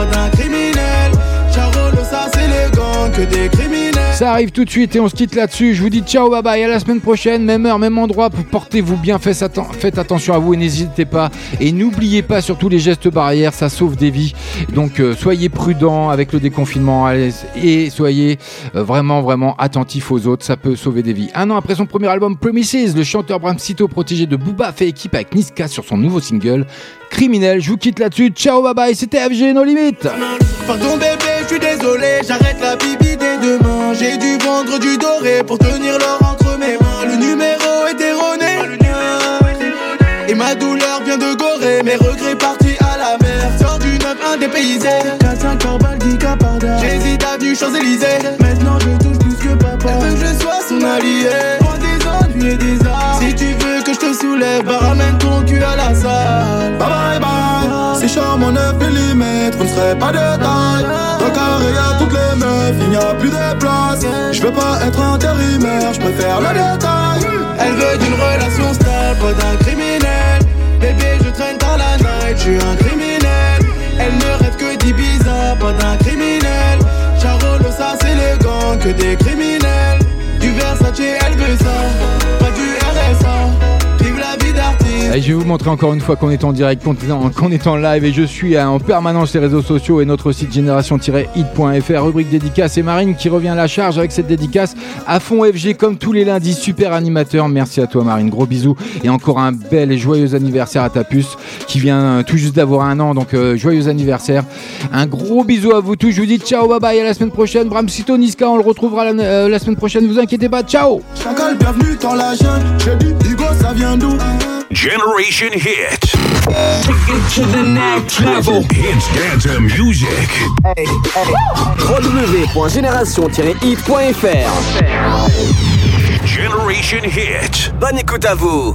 D'un criminel. Charolo, ça c'est le gang, que des criminels. Ça arrive tout de suite et on se quitte là-dessus. Je vous dis ciao, bye bye, à la semaine prochaine, même heure, même endroit. Portez-vous bien, faites, atten- faites attention à vous et n'hésitez pas. Et n'oubliez pas surtout les gestes barrières, ça sauve des vies. Donc euh, soyez prudents avec le déconfinement et soyez euh, vraiment, vraiment attentifs aux autres, ça peut sauver des vies. Un an après son premier album Promises, le chanteur Bram Sito, protégé de Booba, fait équipe avec Niska sur son nouveau single Criminel. Je vous quitte là-dessus. Ciao, bye bye, c'était FG, nos limites. Pardon bébé, je suis désolé, j'arrête la bibi dès demain. J'ai dû vendre du doré pour tenir l'or entre mes mains. Le numéro est erroné. Et ma douleur vient de Gorée, mes regrets partis à la mer. Sors du 9-1 dépaysé. 4-5 par balle, 10 cas par dard. J'hésite avenue Champs-Élysées. Maintenant je touche plus que papa. Elle veut que je sois son allié? Prends des ennuis et des arts. Si tu veux que je te soulève, bah ramène ton cul à la salle. Bye bye bye. C'est charmant 9 mm, vous ne serez pas de taille. Y'a toutes les meufs, il n'y a plus de place. Je veux pas être intérimaire, je préfère le détail. Elle veut d'une relation stable, pas d'un criminel. Bébé, je traîne dans la night, je suis un criminel. Elle ne rêve que d'Ibiza, pas d'un criminel. Charolo, ça c'est le gang, que des criminels. Du Versace, elle veut ça, Et je vais vous montrer encore une fois qu'on est en direct, qu'on est en, qu'on est en live et je suis en permanence sur les réseaux sociaux et notre site génération-hit.fr, rubrique dédicace et Marine qui revient à la charge avec cette dédicace à fond FG comme tous les lundis, super animateur. Merci à toi Marine, gros bisous et encore un bel et joyeux anniversaire à ta puce qui vient euh, tout juste d'avoir un an, donc euh, joyeux anniversaire. Un gros bisou à vous tous, je vous dis ciao, bye bye, à la semaine prochaine. Bram Sito Niska, on le retrouvera la, euh, la semaine prochaine, vous inquiétez pas, ciao Chacal, bienvenue dans la jungle. Je dis, Hugo, ça vient d'où? Generation Hit. Take it to the next level. Hits dance music. www.génération-hit.fr Generation Hit. Bonne écoute à vous